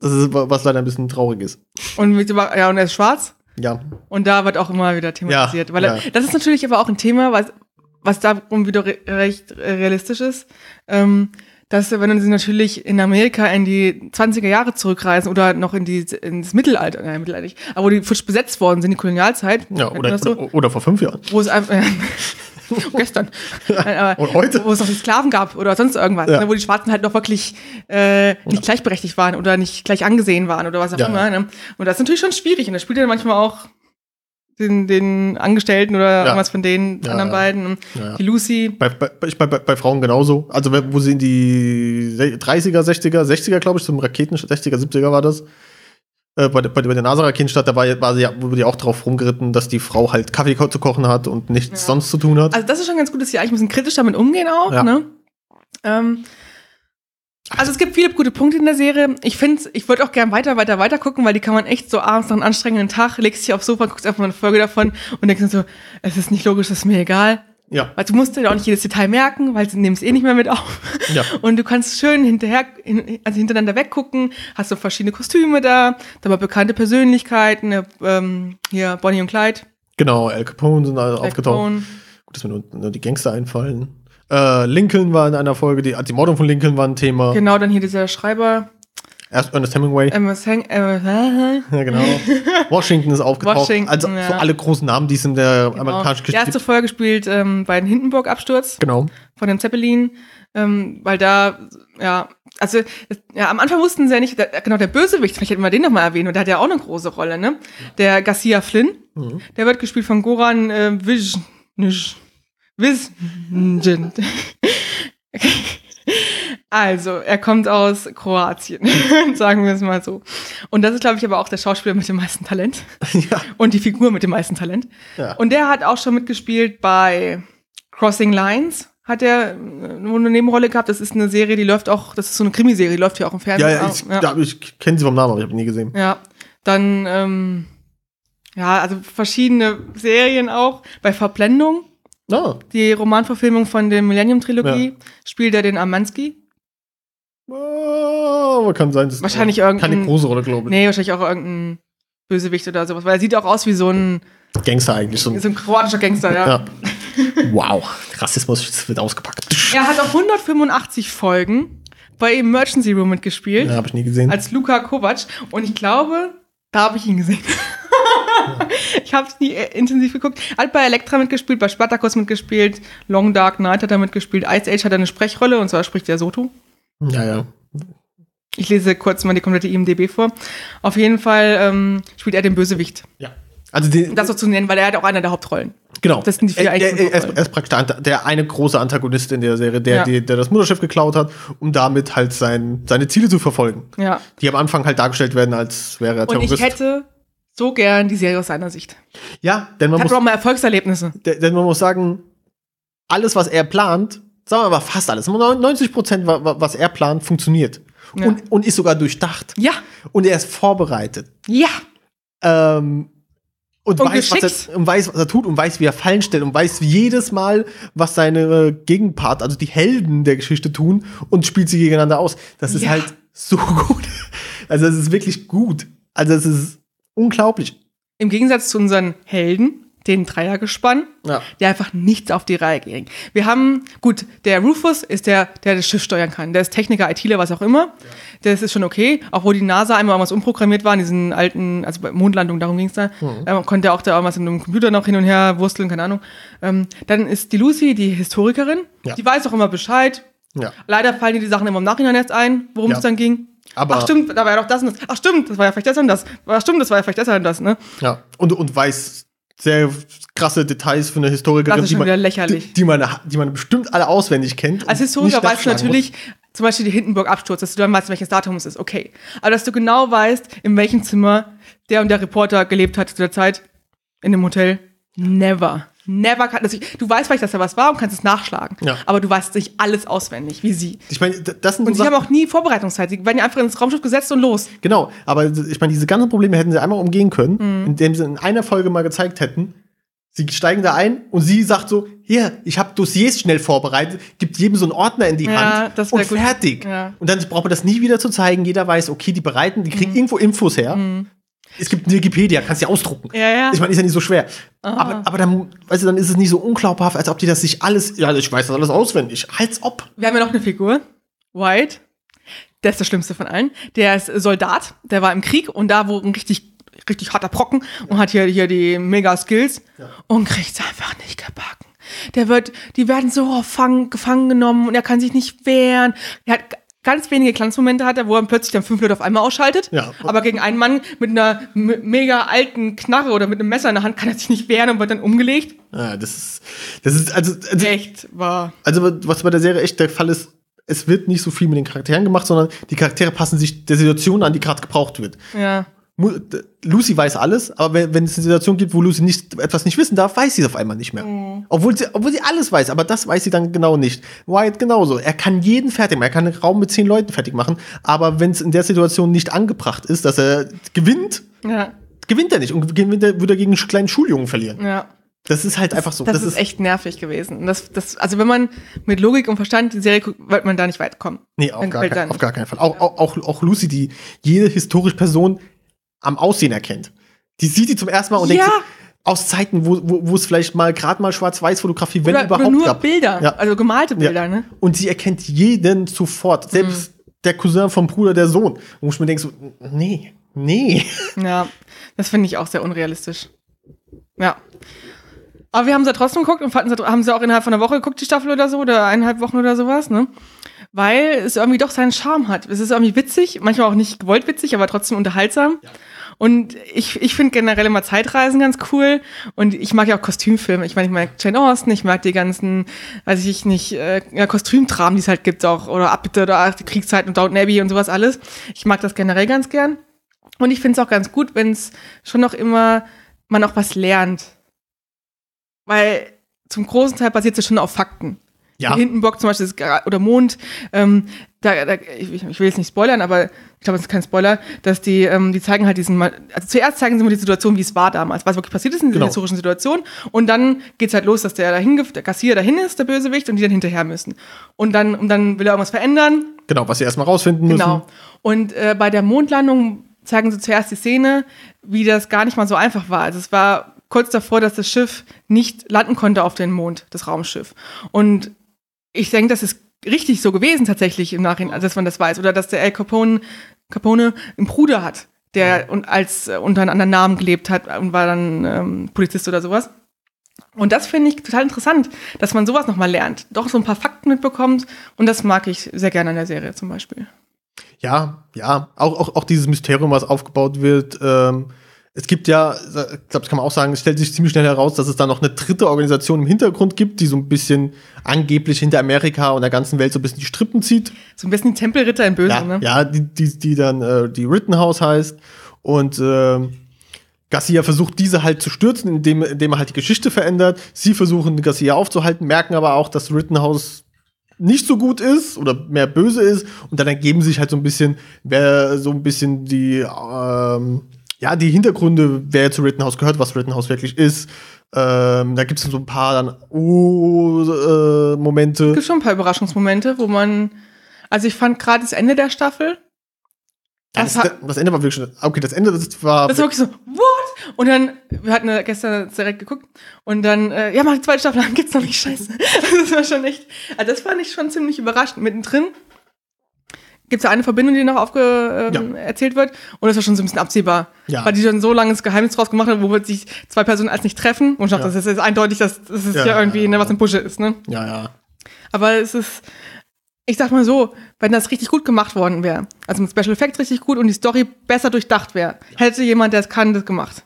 [SPEAKER 1] Das ist, was leider ein bisschen traurig ist.
[SPEAKER 2] Und mit, ja, und er ist schwarz.
[SPEAKER 1] Ja.
[SPEAKER 2] Und da wird auch immer wieder thematisiert.
[SPEAKER 1] Ja,
[SPEAKER 2] weil
[SPEAKER 1] ja.
[SPEAKER 2] das ist natürlich aber auch ein Thema, was, was darum wieder re recht äh, realistisch ist. Ähm, dass, wenn sie natürlich in Amerika in die 20er Jahre zurückreisen oder noch in die, ins Mittelalter, nein, Mittelalter nicht, aber wo die frisch besetzt worden sind, die Kolonialzeit.
[SPEAKER 1] Ja, oder,
[SPEAKER 2] so,
[SPEAKER 1] oder, oder vor fünf Jahren.
[SPEAKER 2] wo es einfach, gestern. Nein,
[SPEAKER 1] Und heute?
[SPEAKER 2] Wo es noch die Sklaven gab oder sonst irgendwas,
[SPEAKER 1] Ja.
[SPEAKER 2] ne, wo die Schwarzen halt noch wirklich äh, nicht gleichberechtigt waren oder nicht gleich angesehen waren oder was auch
[SPEAKER 1] Ja.
[SPEAKER 2] immer. Ne? Und das ist natürlich schon schwierig. Und da spielt er manchmal auch den, den Angestellten oder irgendwas von den
[SPEAKER 1] Ja,
[SPEAKER 2] anderen
[SPEAKER 1] ja.
[SPEAKER 2] beiden.
[SPEAKER 1] Ja, ja.
[SPEAKER 2] Die Lucy.
[SPEAKER 1] Bei, bei, bei, bei, Frauen genauso. Also wo sie in die se- 30er, 60er, 60er, glaube ich, zum Raketen 60er, 70er war das. Äh, bei, der- bei, der- bei der NASA-Raketenstadt, da war, war sie, ja- wurde ja auch drauf rumgeritten, dass die Frau halt Kaffee zu kochen hat und nichts
[SPEAKER 2] Ja.
[SPEAKER 1] sonst zu tun hat.
[SPEAKER 2] Also das ist schon ganz gut, dass sie eigentlich ein bisschen kritisch damit umgehen auch.
[SPEAKER 1] Ja.
[SPEAKER 2] Ne? Ähm, also es gibt viele gute Punkte in der Serie. Ich finde, ich würde auch gern weiter, weiter, weiter gucken, weil die kann man echt so abends nach einem anstrengenden Tag, legst dich aufs Sofa, guckst einfach mal eine Folge davon und denkst dann so, es ist nicht logisch, das ist mir egal.
[SPEAKER 1] Ja.
[SPEAKER 2] Weil du musst dir auch nicht jedes Detail merken, weil sie nehmen es eh nicht mehr mit auf.
[SPEAKER 1] Ja.
[SPEAKER 2] Und du kannst schön hinterher, hin- also hintereinander weggucken, hast so verschiedene Kostüme da, dann mal bekannte Persönlichkeiten, äh, ähm, hier Bonnie und Clyde,
[SPEAKER 1] Genau, Al Capone sind alle
[SPEAKER 2] Jack
[SPEAKER 1] aufgetaucht.
[SPEAKER 2] Capone.
[SPEAKER 1] Gut, dass mir nur, nur die Gangster einfallen. Äh, Lincoln war in einer Folge, die, die Mordung von Lincoln war ein Thema.
[SPEAKER 2] Genau, dann hier dieser Schreiber,
[SPEAKER 1] Erst Ernest Hemingway.
[SPEAKER 2] Hang, äh,
[SPEAKER 1] ja, genau. Washington ist aufgetaucht.
[SPEAKER 2] Washington,
[SPEAKER 1] also
[SPEAKER 2] ja.
[SPEAKER 1] so alle großen Namen, die es in der
[SPEAKER 2] genau.
[SPEAKER 1] amerikanischen
[SPEAKER 2] Die erste Folge spielt ähm, bei den Hindenburg-Absturz
[SPEAKER 1] Genau.
[SPEAKER 2] von dem Zeppelin, ähm, weil da, ja, also, ja, am Anfang wussten sie ja nicht, der, genau, der Bösewicht, vielleicht hätten wir den nochmal erwähnt, und der hat ja auch eine große Rolle, ne? Der Garcia Flynn,
[SPEAKER 1] Mhm.
[SPEAKER 2] der wird gespielt von Goran äh, Viz, Vizgen. Okay. Also, er kommt aus Kroatien, sagen wir es mal so. Und das ist, glaube ich, aber auch der Schauspieler mit dem meisten Talent.
[SPEAKER 1] ja.
[SPEAKER 2] Und die Figur mit dem meisten Talent.
[SPEAKER 1] Ja.
[SPEAKER 2] Und der hat auch schon mitgespielt bei Crossing Lines. Hat er äh, eine Nebenrolle gehabt. Das ist eine Serie, die läuft auch, das ist so eine Krimiserie, die läuft ja auch im
[SPEAKER 1] Ja,
[SPEAKER 2] Fernsehen.
[SPEAKER 1] ja, ich,
[SPEAKER 2] ja.
[SPEAKER 1] ja. ich kenne sie vom Namen, aber ich habe nie gesehen.
[SPEAKER 2] ja. Dann, ähm, ja, also verschiedene Serien auch. Bei Verblendung,
[SPEAKER 1] Ah.
[SPEAKER 2] die Romanverfilmung von der Millennium-Trilogie, spielt er den Amansky.
[SPEAKER 1] Aber kann sein, dass
[SPEAKER 2] Wahrscheinlich
[SPEAKER 1] keine
[SPEAKER 2] irgendein-
[SPEAKER 1] große Rolle, glaube ich.
[SPEAKER 2] Nee, wahrscheinlich auch irgendein Bösewicht oder sowas. Weil er sieht auch aus wie so ein,
[SPEAKER 1] Gangster eigentlich. So ein,
[SPEAKER 2] so ein kroatischer Gangster, ja.
[SPEAKER 1] ja. wow. Rassismus wird ausgepackt.
[SPEAKER 2] Er hat auch 185 Folgen bei Emergency Room mitgespielt.
[SPEAKER 1] Ja, habe ich nie gesehen.
[SPEAKER 2] als Luka Kovac. Und ich glaube, da habe ich ihn gesehen. ich habe es nie äh, intensiv geguckt. Hat bei Elektra mitgespielt, bei Spartacus mitgespielt, Long Dark Knight hat er mitgespielt, Ice Age hat er eine Sprechrolle und zwar spricht er Soto.
[SPEAKER 1] ja, ja.
[SPEAKER 2] Ich lese kurz mal die komplette IMDB vor. Auf jeden Fall ähm, spielt er den Bösewicht.
[SPEAKER 1] Ja. Also
[SPEAKER 2] Um das so zu nennen, weil er hat auch einer der Hauptrollen.
[SPEAKER 1] Genau.
[SPEAKER 2] Das sind die vier
[SPEAKER 1] er, er, er, ist, er ist praktisch der, der eine große Antagonist in der Serie, der,
[SPEAKER 2] Ja.
[SPEAKER 1] die, der das Mutterschiff geklaut hat, um damit halt sein, seine Ziele zu verfolgen.
[SPEAKER 2] Ja.
[SPEAKER 1] Die am Anfang halt dargestellt werden, als wäre er
[SPEAKER 2] Und
[SPEAKER 1] Terrorist.
[SPEAKER 2] ich hätte so gern die Serie aus seiner Sicht.
[SPEAKER 1] ja, denn man,
[SPEAKER 2] Hat
[SPEAKER 1] muss,
[SPEAKER 2] doch mal Erfolgserlebnisse.
[SPEAKER 1] de- denn man muss sagen, alles, was er plant, sagen wir mal fast alles, 90 Prozent, wa- wa- was er plant, funktioniert.
[SPEAKER 2] Ja.
[SPEAKER 1] Und, und ist sogar durchdacht.
[SPEAKER 2] Ja,
[SPEAKER 1] Und er ist vorbereitet.
[SPEAKER 2] ja.
[SPEAKER 1] Ähm, und,
[SPEAKER 2] Und
[SPEAKER 1] weiß, was er, und weiß, was er tut und weiß, wie er Fallen stellt und weiß jedes Mal, was seine äh, Gegenpart, also die Helden der Geschichte tun und spielt sie gegeneinander aus. Das ist
[SPEAKER 2] Ja.
[SPEAKER 1] halt so gut. Also es ist wirklich gut. Also es ist unglaublich.
[SPEAKER 2] Im Gegensatz zu unseren Helden, den Dreiergespann,
[SPEAKER 1] Ja.
[SPEAKER 2] der einfach nichts auf die Reihe ging. Wir haben, gut, der Rufus ist der, der das Schiff steuern kann. Der ist Techniker, ITler, was auch immer. Das ist schon okay. Auch wo die NASA einmal was umprogrammiert war, in diesen alten, also bei Mondlandung, darum ging es da,
[SPEAKER 1] Mhm.
[SPEAKER 2] ähm, konnte er auch da was in einem Computer noch hin und her wursteln, keine Ahnung. Ähm, dann ist die Lucy, die Historikerin,
[SPEAKER 1] Ja.
[SPEAKER 2] die weiß auch immer Bescheid.
[SPEAKER 1] Ja.
[SPEAKER 2] Leider fallen dir die Sachen immer im Nachhinein erst ein, worum
[SPEAKER 1] Ja.
[SPEAKER 2] es dann ging.
[SPEAKER 1] Aber-
[SPEAKER 2] Ach stimmt, da war ja doch das und das. Ach stimmt, das war ja vielleicht das und das. Ach stimmt, das war ja vielleicht das und das, ne?
[SPEAKER 1] Ja. Und, und weiß sehr krasse Details für eine Historikerin,
[SPEAKER 2] Das ist schon
[SPEAKER 1] man,
[SPEAKER 2] wieder lächerlich.
[SPEAKER 1] Die, die, man, die man bestimmt alle auswendig kennt.
[SPEAKER 2] Als Historiker weißt du natürlich, zum Beispiel die Hindenburg-Absturz, dass du dann weißt, welches Datum es ist, okay. Aber dass du genau weißt, in welchem Zimmer der und der Reporter gelebt hat zu der Zeit, in dem Hotel, never. Never kann, das, du weißt vielleicht, dass da was war und kannst es nachschlagen.
[SPEAKER 1] Ja.
[SPEAKER 2] Aber du weißt nicht alles auswendig, wie sie.
[SPEAKER 1] Ich meine, das sind
[SPEAKER 2] Und
[SPEAKER 1] so
[SPEAKER 2] sie haben auch nie Vorbereitungszeit. Sie werden ja einfach ins Raumschiff gesetzt und los.
[SPEAKER 1] Genau, aber ich meine, diese ganzen Probleme hätten sie einmal umgehen können,
[SPEAKER 2] Mhm.
[SPEAKER 1] indem sie in einer Folge mal gezeigt hätten, sie steigen da ein und sie sagt so, hier, ich habe Dossiers schnell vorbereitet, gibt jedem so einen Ordner in die
[SPEAKER 2] Ja,
[SPEAKER 1] Hand und
[SPEAKER 2] gut.
[SPEAKER 1] fertig.
[SPEAKER 2] Ja.
[SPEAKER 1] Und dann braucht man das nie wieder zu zeigen. Jeder weiß, okay, die bereiten, die kriegen
[SPEAKER 2] Mhm.
[SPEAKER 1] irgendwo Infos her. Es gibt eine Wikipedia, kannst du ja ausdrucken.
[SPEAKER 2] Ja, ja.
[SPEAKER 1] Ich meine, ist ja nicht so schwer. Aber, aber dann, weißt du, dann ist es nicht so unglaubhaft, als ob die das sich alles, ja, ich weiß das alles auswendig. Als ob.
[SPEAKER 2] Wir haben ja noch eine Figur, White. Der ist das Schlimmste von allen. Der ist Soldat, der war im Krieg und da wo ein richtig, richtig harter Brocken und hat hier, hier die mega Skills und kriegt's einfach nicht gebacken. Der wird, die werden so fang, gefangen genommen und er kann sich nicht wehren. Er hat ganz wenige Glanzmomente hat er, wo er plötzlich dann fünf Leute auf einmal ausschaltet.
[SPEAKER 1] Ja.
[SPEAKER 2] Aber gegen einen Mann mit einer mega alten Knarre oder mit einem Messer in der Hand kann er sich nicht wehren und wird dann umgelegt.
[SPEAKER 1] Ja, das ist, das ist, also, also
[SPEAKER 2] Echt, war.
[SPEAKER 1] Also, was bei der Serie echt der Fall ist, es wird nicht so viel mit den Charakteren gemacht, sondern die Charaktere passen sich der Situation an, die gerade gebraucht wird.
[SPEAKER 2] Ja.
[SPEAKER 1] Lucy weiß alles, aber wenn, wenn es eine Situation gibt, wo Lucy nicht, etwas nicht wissen darf, weiß sie es auf einmal nicht mehr. Obwohl, sie, obwohl sie alles weiß, aber das weiß sie dann genau nicht. Wyatt genauso. Er kann jeden fertig machen, er kann einen Raum mit zehn Leuten fertig machen, aber wenn es in der Situation nicht angebracht ist, dass er gewinnt,
[SPEAKER 2] Ja.
[SPEAKER 1] gewinnt er nicht und gewinnt er, würde er gegen einen kleinen Schuljungen verlieren.
[SPEAKER 2] Ja.
[SPEAKER 1] Das ist halt einfach so.
[SPEAKER 2] Das, ist echt nervig gewesen. Das, das, also wenn man mit Logik und Verstand die Serie guckt, wird man da nicht weit kommen.
[SPEAKER 1] Nee, auf gar, kein, auf gar keinen Fall. Auch, auch, auch, auch Lucy, die jede historische Person am Aussehen erkennt. Die sieht die zum ersten Mal und
[SPEAKER 2] Ja.
[SPEAKER 1] denkt, sich, aus Zeiten, wo, wo, wo es vielleicht mal gerade mal Schwarz-Weiß-Fotografie, wenn
[SPEAKER 2] Oder,
[SPEAKER 1] überhaupt
[SPEAKER 2] oder nur
[SPEAKER 1] gab.
[SPEAKER 2] Bilder,
[SPEAKER 1] Ja.
[SPEAKER 2] also gemalte
[SPEAKER 1] Ja.
[SPEAKER 2] Bilder, ne?
[SPEAKER 1] Und sie erkennt jeden sofort. Selbst der Cousin vom Bruder, der Sohn. Wo ich mir denke, so, nee, nee.
[SPEAKER 2] Ja, das finde ich auch sehr unrealistisch. Ja. Aber wir haben sie ja trotzdem geguckt und fanden sie, haben sie auch innerhalb von einer Woche geguckt, die Staffel oder so, oder eineinhalb Wochen oder sowas, ne? Weil es irgendwie doch seinen Charme hat. Es ist irgendwie witzig, manchmal auch nicht gewollt witzig, aber trotzdem unterhaltsam. Und ich, ich finde generell immer Zeitreisen ganz cool. Und ich mag ja auch Kostümfilme. Ich meine, ich mag Jane Austen, ich mag die ganzen, weiß ich nicht, äh, ja, Kostümtramen, die es halt gibt auch. Oder Abbitte oder die Kriegszeit und Downton Abbey und sowas alles. Ich mag das generell ganz gern. Und ich finde es auch ganz gut, wenn es schon noch immer man auch was lernt. Weil zum großen Teil basiert es schon auf Fakten.
[SPEAKER 1] Ja.
[SPEAKER 2] Hindenburg zum Beispiel oder Mond, ähm, da, da, ich, ich will jetzt nicht spoilern, aber ich glaube, es ist kein Spoiler, dass die, ähm, die zeigen halt diesen, also zuerst zeigen sie mal die Situation, wie es war damals, was wirklich passiert ist in dieser
[SPEAKER 1] Genau.
[SPEAKER 2] historischen Situation. Und dann geht's halt los, dass der dahin, der Kassier dahin ist, der Bösewicht, und die dann hinterher müssen. Und dann, und dann will er irgendwas verändern,
[SPEAKER 1] Genau, was sie erstmal rausfinden müssen.
[SPEAKER 2] Genau. Und äh, bei der Mondlandung zeigen sie zuerst die Szene, wie das gar nicht mal so einfach war. Also es war kurz davor, dass das Schiff nicht landen konnte auf den Mond, das Raumschiff. Und ich denke, das ist richtig so gewesen tatsächlich im Nachhinein, dass man das weiß. Oder dass der El Capone, Capone einen Bruder hat, der und als äh, unter einem anderen Namen gelebt hat und war dann ähm, Polizist oder sowas. Und das finde ich total interessant, dass man sowas nochmal lernt. Doch so ein paar Fakten mitbekommt. Und das mag ich sehr gerne an der Serie zum Beispiel.
[SPEAKER 1] Ja, ja. Auch, auch, auch dieses Mysterium, was aufgebaut wird. Ähm, es gibt ja, ich glaube, das kann man auch sagen, es stellt sich ziemlich schnell heraus, dass es da noch eine dritte Organisation im Hintergrund gibt, die so ein bisschen angeblich hinter Amerika und der ganzen Welt so ein bisschen die Strippen zieht.
[SPEAKER 2] So ein bisschen die Tempelritter in Böse,
[SPEAKER 1] Ja,
[SPEAKER 2] ne?
[SPEAKER 1] ja die, die, die dann äh, die Rittenhouse heißt. Und äh, Garcia versucht, diese halt zu stürzen, indem, indem er halt die Geschichte verändert. Sie versuchen, Garcia aufzuhalten, merken aber auch, dass Rittenhouse nicht so gut ist oder mehr böse ist. Und dann ergeben sich halt so ein bisschen, wer so ein bisschen die, ähm, ja, die Hintergründe, wer zu Rittenhouse gehört, was Rittenhouse wirklich ist. Ähm, da gibt es so ein paar dann Oh-Momente.
[SPEAKER 2] Es gibt schon ein paar Überraschungsmomente, wo man. Also ich fand gerade das Ende der Staffel.
[SPEAKER 1] das,
[SPEAKER 2] Das,
[SPEAKER 1] das Ende war wirklich schon. Okay, das Ende, das war.
[SPEAKER 2] das war wirklich so, what? Und dann, wir hatten gestern direkt geguckt und dann, äh, ja, mach die zweite Staffel an, gibt's noch nicht, scheiße. das war schon echt, also das fand ich schon ziemlich überraschend. Mittendrin gibt's ja eine Verbindung, die noch aufge,
[SPEAKER 1] Ja.
[SPEAKER 2] erzählt wird und das war schon so ein bisschen absehbar.
[SPEAKER 1] Ja.
[SPEAKER 2] Weil die schon so lange das Geheimnis draus gemacht haben, wo wir sich zwei Personen als nicht treffen und ich dachte,
[SPEAKER 1] Ja.
[SPEAKER 2] das ist eindeutig, dass das ist
[SPEAKER 1] Ja,
[SPEAKER 2] ja, irgendwie, ne, was im Busche ist, ne?
[SPEAKER 1] ja, ja.
[SPEAKER 2] Aber es ist, ich sag mal so, wenn das richtig gut gemacht worden wäre, also mit Special Effects richtig gut und die Story besser durchdacht wäre, hätte jemand, der es kann, das gemacht.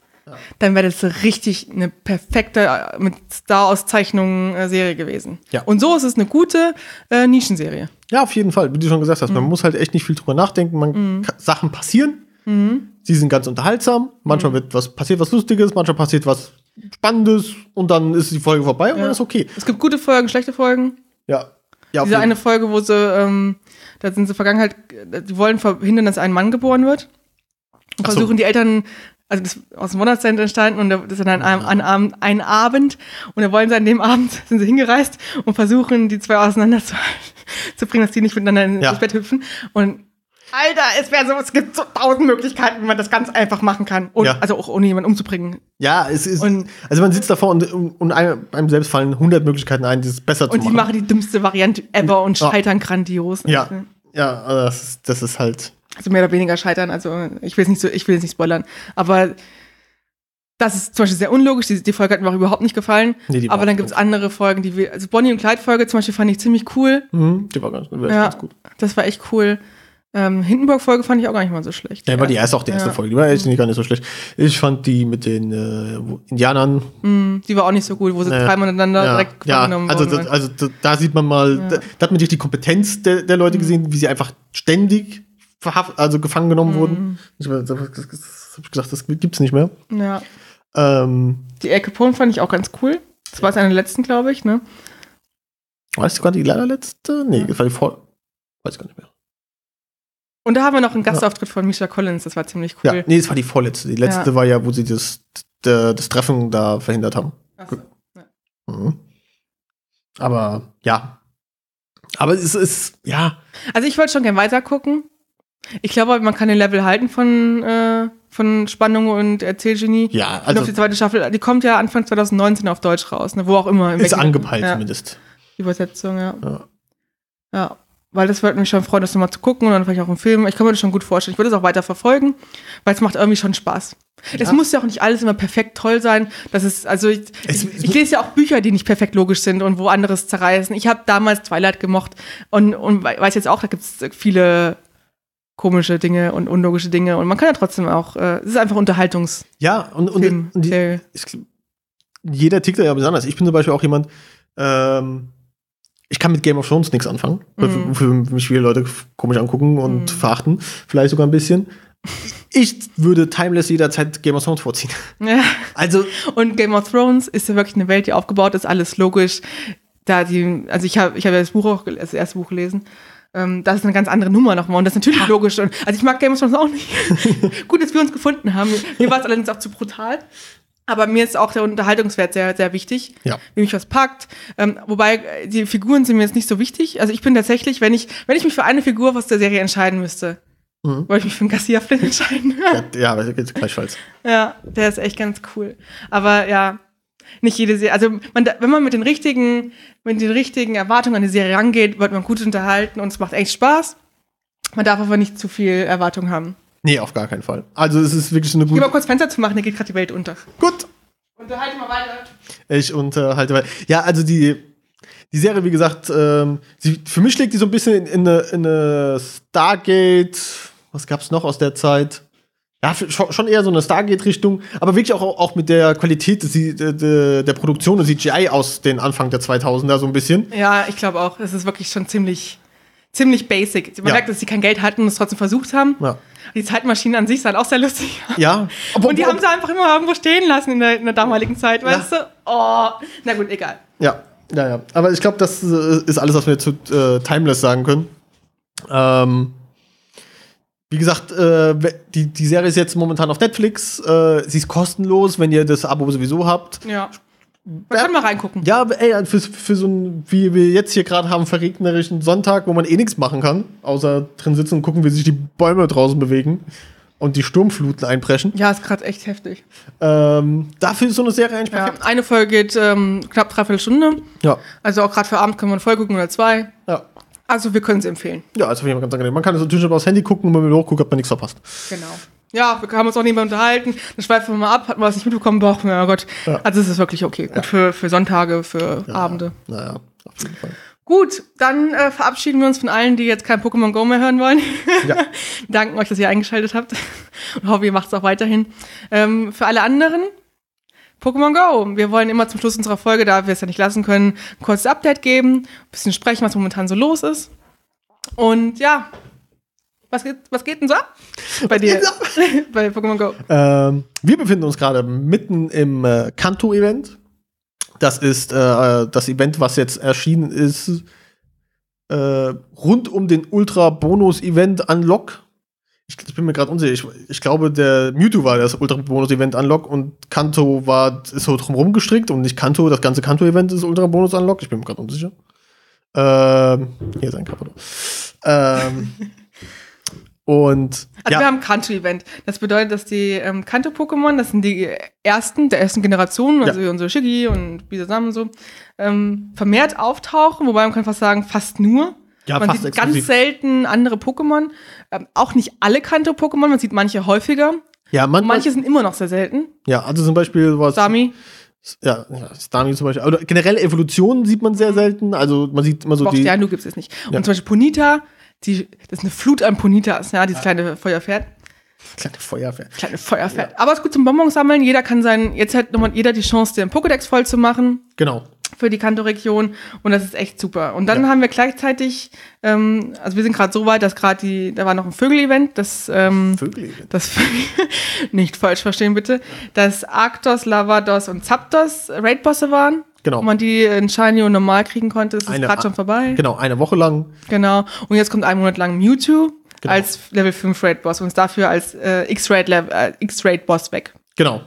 [SPEAKER 2] Dann wäre das richtig eine perfekte, äh, mit Star-Auszeichnungen äh, Serie gewesen.
[SPEAKER 1] Ja.
[SPEAKER 2] Und so ist es eine gute äh, Nischenserie.
[SPEAKER 1] Ja, auf jeden Fall. Wie du schon gesagt hast, man
[SPEAKER 2] Mhm.
[SPEAKER 1] muss halt echt nicht viel drüber nachdenken. Man ka- Sachen passieren.
[SPEAKER 2] Mhm.
[SPEAKER 1] Sie sind ganz unterhaltsam. Manchmal wird was passiert was Lustiges, manchmal passiert was Spannendes und dann ist die Folge vorbei und
[SPEAKER 2] Ja.
[SPEAKER 1] dann ist okay.
[SPEAKER 2] Es gibt gute Folgen, schlechte Folgen.
[SPEAKER 1] Ja. Ja,
[SPEAKER 2] Diese eine Folge, wo sie, ähm, da sind sie Vergangenheit, äh, die wollen verhindern, dass ein Mann geboren wird. Und
[SPEAKER 1] Ach so.
[SPEAKER 2] versuchen die Eltern, also das ist aus dem Wondercenter entstanden und das ist dann ein, ein, ein, Abend- ein Abend und da wollen sie an dem Abend, sind sie hingereist und versuchen, die zwei auseinander zu, zu bringen, dass die nicht miteinander ins
[SPEAKER 1] Ja.
[SPEAKER 2] Bett hüpfen. Und Alter, es wäre so, es gibt so tausend Möglichkeiten, wie man das ganz einfach machen kann. Und,
[SPEAKER 1] Ja.
[SPEAKER 2] Also auch ohne jemanden umzubringen.
[SPEAKER 1] ja, es ist.
[SPEAKER 2] Und-
[SPEAKER 1] also man sitzt davor und, und einem, einem selbst fallen 100 Möglichkeiten ein, das besser zu
[SPEAKER 2] Und die
[SPEAKER 1] machen.
[SPEAKER 2] machen die dümmste Variante ever und
[SPEAKER 1] Ja.
[SPEAKER 2] scheitern grandios.
[SPEAKER 1] ja. Ja, also das, das ist halt.
[SPEAKER 2] Also mehr oder weniger scheitern. Also ich will es nicht so, ich will es nicht spoilern. Aber das ist zum Beispiel sehr unlogisch. Die, die Folge hat mir auch überhaupt nicht gefallen.
[SPEAKER 1] Nee,
[SPEAKER 2] aber dann gibt es andere Folgen, die wir, also Bonnie und Clyde Folge zum Beispiel fand ich ziemlich cool.
[SPEAKER 1] Mhm, die war ganz, war
[SPEAKER 2] Ja,
[SPEAKER 1] ganz gut.
[SPEAKER 2] das war echt cool. Ähm, Hindenburg Folge fand ich auch gar nicht mal so schlecht.
[SPEAKER 1] Ja, war die erste auch die erste
[SPEAKER 2] Ja.
[SPEAKER 1] Folge. Die war echt nicht gar nicht so schlecht. Ich fand die mit den äh, Indianern
[SPEAKER 2] Mm, die war auch nicht so gut, wo sie
[SPEAKER 1] Naja.
[SPEAKER 2] dreimal miteinander
[SPEAKER 1] ja,
[SPEAKER 2] direkt
[SPEAKER 1] ja,
[SPEAKER 2] genommen
[SPEAKER 1] also, das,
[SPEAKER 2] waren.
[SPEAKER 1] also da, sieht man mal, da, da hat man wirklich die Kompetenz der, der
[SPEAKER 2] Mhm.
[SPEAKER 1] Leute gesehen, wie sie einfach ständig verhaft, also gefangen genommen
[SPEAKER 2] Mhm.
[SPEAKER 1] wurden. Ich, das, das, das, das hab ich gesagt, das gibt's nicht mehr.
[SPEAKER 2] Ja.
[SPEAKER 1] Ähm,
[SPEAKER 2] Die El Capone fand ich auch ganz cool. Das war es eine der letzten, glaube ich, ne?
[SPEAKER 1] weißt du gerade die allerletzte? Nee, das war die vor. Weiß ich gar nicht mehr.
[SPEAKER 2] Und da haben wir noch einen Gastauftritt von Misha Collins, das war ziemlich
[SPEAKER 1] Ja,
[SPEAKER 2] cool.
[SPEAKER 1] nee, das war die vorletzte. Die letzte
[SPEAKER 2] Ja.
[SPEAKER 1] war ja, wo sie das, das, das Treffen da verhindert haben.
[SPEAKER 2] Ach so.
[SPEAKER 1] Mhm. Aber ja. Aber es ist, ja,
[SPEAKER 2] Also ich wollte schon gern weiter gucken. Ich glaube, man kann den Level halten von, äh, von Spannung und Erzählgenie.
[SPEAKER 1] ja,
[SPEAKER 2] und
[SPEAKER 1] also
[SPEAKER 2] auf die zweite Staffel, die kommt ja Anfang 2019 auf Deutsch raus, ne? wo auch immer. in
[SPEAKER 1] ist
[SPEAKER 2] welchem-
[SPEAKER 1] angepeilt
[SPEAKER 2] ja,
[SPEAKER 1] zumindest.
[SPEAKER 2] Die Übersetzung, ja.
[SPEAKER 1] Ja.
[SPEAKER 2] Ja, weil das würde mich schon freuen, das nochmal zu gucken und dann vielleicht auch einen Film. Ich kann mir das schon gut vorstellen. Ich würde es auch weiter verfolgen, weil es macht irgendwie schon Spaß. Es
[SPEAKER 1] Ja.
[SPEAKER 2] muss ja auch nicht alles immer perfekt toll sein. Das ist, also ich,
[SPEAKER 1] Es-
[SPEAKER 2] ich, ich lese ja auch Bücher, die nicht perfekt logisch sind und wo anderes zerreißen. Ich habe damals Twilight gemocht und, und we- weiß jetzt auch, da gibt es viele komische Dinge und unlogische Dinge und man kann ja trotzdem auch, äh, es ist einfach Unterhaltungs.
[SPEAKER 1] Ja, und, und,
[SPEAKER 2] Film,
[SPEAKER 1] und die, ich, jeder tickt da ja besonders. Ich bin zum Beispiel auch jemand, ähm, ich kann mit Game of Thrones nichts anfangen,
[SPEAKER 2] Mhm.
[SPEAKER 1] wofür mich viele Leute komisch angucken und
[SPEAKER 2] Mhm.
[SPEAKER 1] verachten, vielleicht sogar ein bisschen. Ich würde Timeless jederzeit Game of Thrones vorziehen.
[SPEAKER 2] Ja.
[SPEAKER 1] Also,
[SPEAKER 2] Und Game of Thrones ist ja wirklich eine Welt, die aufgebaut ist, alles logisch. Da die, also ich habe ich hab ja das Buch auch, das erste Buch gelesen. Ähm, das ist eine ganz andere Nummer nochmal und das ist natürlich logisch. Und, also ich mag Game of Thrones auch nicht. Gut, dass wir uns gefunden haben. Mir war es allerdings auch zu brutal. Aber mir ist auch der Unterhaltungswert sehr, sehr wichtig.
[SPEAKER 1] Ja.
[SPEAKER 2] Wie mich was packt. Ähm, wobei äh, die Figuren sind mir jetzt nicht so wichtig. Also ich bin tatsächlich, wenn ich, wenn ich mich für eine Figur aus der Serie entscheiden müsste,
[SPEAKER 1] Mhm.
[SPEAKER 2] wollte ich mich für einen Garcia Flynn entscheiden.
[SPEAKER 1] ja, ja gleichfalls.
[SPEAKER 2] Ja, der ist echt ganz cool. Aber ja, nicht jede Serie. Also man, da- wenn man mit den richtigen, mit den richtigen Erwartungen an die Serie rangeht, wird man gut unterhalten und es macht echt Spaß. Man darf aber nicht zu viel Erwartung haben.
[SPEAKER 1] Nee, auf gar keinen Fall. Also, es ist wirklich eine
[SPEAKER 2] Ich geh mal
[SPEAKER 1] gute.
[SPEAKER 2] kurz Fenster zu machen, hier geht gerade die Welt unter.
[SPEAKER 1] Gut,
[SPEAKER 2] Unterhalte mal weiter.
[SPEAKER 1] Ich unterhalte weiter. Ja, also die, die Serie, wie gesagt, ähm, sie, für mich schlägt die so ein bisschen in, in, eine, in eine Stargate. Was gab's noch aus der Zeit? Ja, schon eher so eine Stargate-Richtung, aber wirklich auch, auch mit der Qualität der, der, der Produktion und CGI aus den Anfang der 2000er so ein bisschen.
[SPEAKER 2] Ja, ich glaube auch. Es ist wirklich schon ziemlich, ziemlich basic. Man
[SPEAKER 1] Ja.
[SPEAKER 2] merkt, dass sie kein Geld hatten und es trotzdem versucht haben.
[SPEAKER 1] Ja.
[SPEAKER 2] Die Zeitmaschinen an sich sahen auch sehr lustig aus.
[SPEAKER 1] Ja.
[SPEAKER 2] Und die haben sie einfach immer irgendwo stehen lassen in der, in der damaligen Zeit,
[SPEAKER 1] Ja.
[SPEAKER 2] weißt du? Oh, na gut, egal.
[SPEAKER 1] Ja, ja, ja. Aber ich glaube, das äh, ist alles, was wir zu äh, Timeless sagen können. Ähm, wie gesagt, äh, die, die Serie ist jetzt momentan auf Netflix. Äh, sie ist kostenlos, wenn ihr das Abo sowieso habt.
[SPEAKER 2] Ja. Wir können mal reingucken.
[SPEAKER 1] Ja, ey, für, für so ein, wie wir jetzt hier gerade haben, verregnerischen Sonntag, wo man eh nichts machen kann, außer drin sitzen und gucken, wie sich die Bäume draußen bewegen und die Sturmfluten einpreschen.
[SPEAKER 2] Ja, ist gerade echt heftig.
[SPEAKER 1] Ähm, dafür ist so eine Serie eigentlich
[SPEAKER 2] Ja,
[SPEAKER 1] perfekt.
[SPEAKER 2] eine Folge geht ähm, knapp dreiviertel Stunde.
[SPEAKER 1] Ja.
[SPEAKER 2] Also auch gerade für Abend können wir eine Folge gucken oder zwei.
[SPEAKER 1] Ja.
[SPEAKER 2] Also wir können sie empfehlen.
[SPEAKER 1] Ja, jeden Fall ganz angenehm. Man kann es natürlich aber aufs Handy gucken und wenn man hochguckt, hat man nichts verpasst.
[SPEAKER 2] Genau. Ja, wir haben uns auch nicht mehr unterhalten. Dann schweifen wir mal ab, hatten wir was nicht mitbekommen, doch, na Gott.
[SPEAKER 1] Ja.
[SPEAKER 2] Also es ist wirklich okay. Gut für, für Sonntage, für Abende.
[SPEAKER 1] Naja, auf jeden Fall.
[SPEAKER 2] Gut, dann äh, verabschieden wir uns von allen, die jetzt kein Pokémon Go mehr hören wollen.
[SPEAKER 1] Ja.
[SPEAKER 2] Danken euch, dass ihr eingeschaltet habt und hoffe, ihr macht es auch weiterhin. Ähm, für alle anderen, Pokémon Go. Wir wollen immer zum Schluss unserer Folge, da wir es ja nicht lassen können, ein kurzes Update geben, ein bisschen sprechen, was momentan so los ist. Und ja, was geht, was geht denn so ab bei dir?
[SPEAKER 1] geht's
[SPEAKER 2] bei Pokémon Go.
[SPEAKER 1] Ähm, wir befinden uns gerade mitten im äh, Kanto-Event. Das ist äh, das Event, was jetzt erschienen ist, äh, rund um den Ultra-Bonus-Event Unlock. Ich, bin mir gerade unsicher. Ich, ich glaube, der Mewtwo war das Ultra-Bonus-Event Unlock und Kanto war, ist so drumherum gestrickt und nicht Kanto. Das ganze Kanto-Event ist Ultra-Bonus Unlock. Ich bin mir gerade unsicher. Ähm, hier ist ein Kappa. Ähm, und
[SPEAKER 2] Also
[SPEAKER 1] ja.
[SPEAKER 2] wir haben ein Kanto-Event. Das bedeutet, dass die ähm, Kanto-Pokémon, das sind die ersten, der ersten Generation, also unsere Shiggy und Bisasam und so, ähm, vermehrt auftauchen, wobei man kann fast sagen, fast nur.
[SPEAKER 1] Ja,
[SPEAKER 2] man sieht
[SPEAKER 1] exklusiv.
[SPEAKER 2] ganz selten andere Pokémon. Ähm, auch nicht alle Kanto-Pokémon, man sieht manche häufiger.
[SPEAKER 1] ja, man,
[SPEAKER 2] Manche sind immer noch sehr selten.
[SPEAKER 1] Ja, also zum Beispiel was.
[SPEAKER 2] Sami,
[SPEAKER 1] Ja, ja, Stami zum Beispiel. Oder generell Evolutionen sieht man sehr selten. Also man sieht immer so
[SPEAKER 2] Box
[SPEAKER 1] die.
[SPEAKER 2] Diano gibt es nicht. Und
[SPEAKER 1] Ja.
[SPEAKER 2] zum Beispiel Ponita, die, das ist eine Flut an Ponitas, ja, dieses kleine Feuerpferd.
[SPEAKER 1] Kleine Feuerwehr.
[SPEAKER 2] Kleine Feuerpferd. Aber es ist gut zum Bonbons sammeln. Jeder kann sein, jetzt hat nochmal jeder die Chance, den Pokédex voll zu machen.
[SPEAKER 1] Genau.
[SPEAKER 2] Für die Kanto-Region und das ist echt super. Und dann
[SPEAKER 1] Ja.
[SPEAKER 2] haben wir gleichzeitig, ähm, also wir sind gerade so weit, dass gerade die, da war noch ein Vögel-Event, das, ähm,
[SPEAKER 1] Vögel.
[SPEAKER 2] das nicht falsch verstehen bitte, dass Arctos, Lavados und Zapdos Raid-Bosse waren.
[SPEAKER 1] Genau.
[SPEAKER 2] Wo man die in Shiny und normal kriegen konnte, das ist gerade schon vorbei.
[SPEAKER 1] Genau, eine Woche lang.
[SPEAKER 2] Genau. Und jetzt kommt ein Monat lang Mewtwo
[SPEAKER 1] Genau.
[SPEAKER 2] als Level 5 Raid-Boss und ist dafür als äh, X-Raid-Level- äh, X-Raid-Boss weg.
[SPEAKER 1] Genau.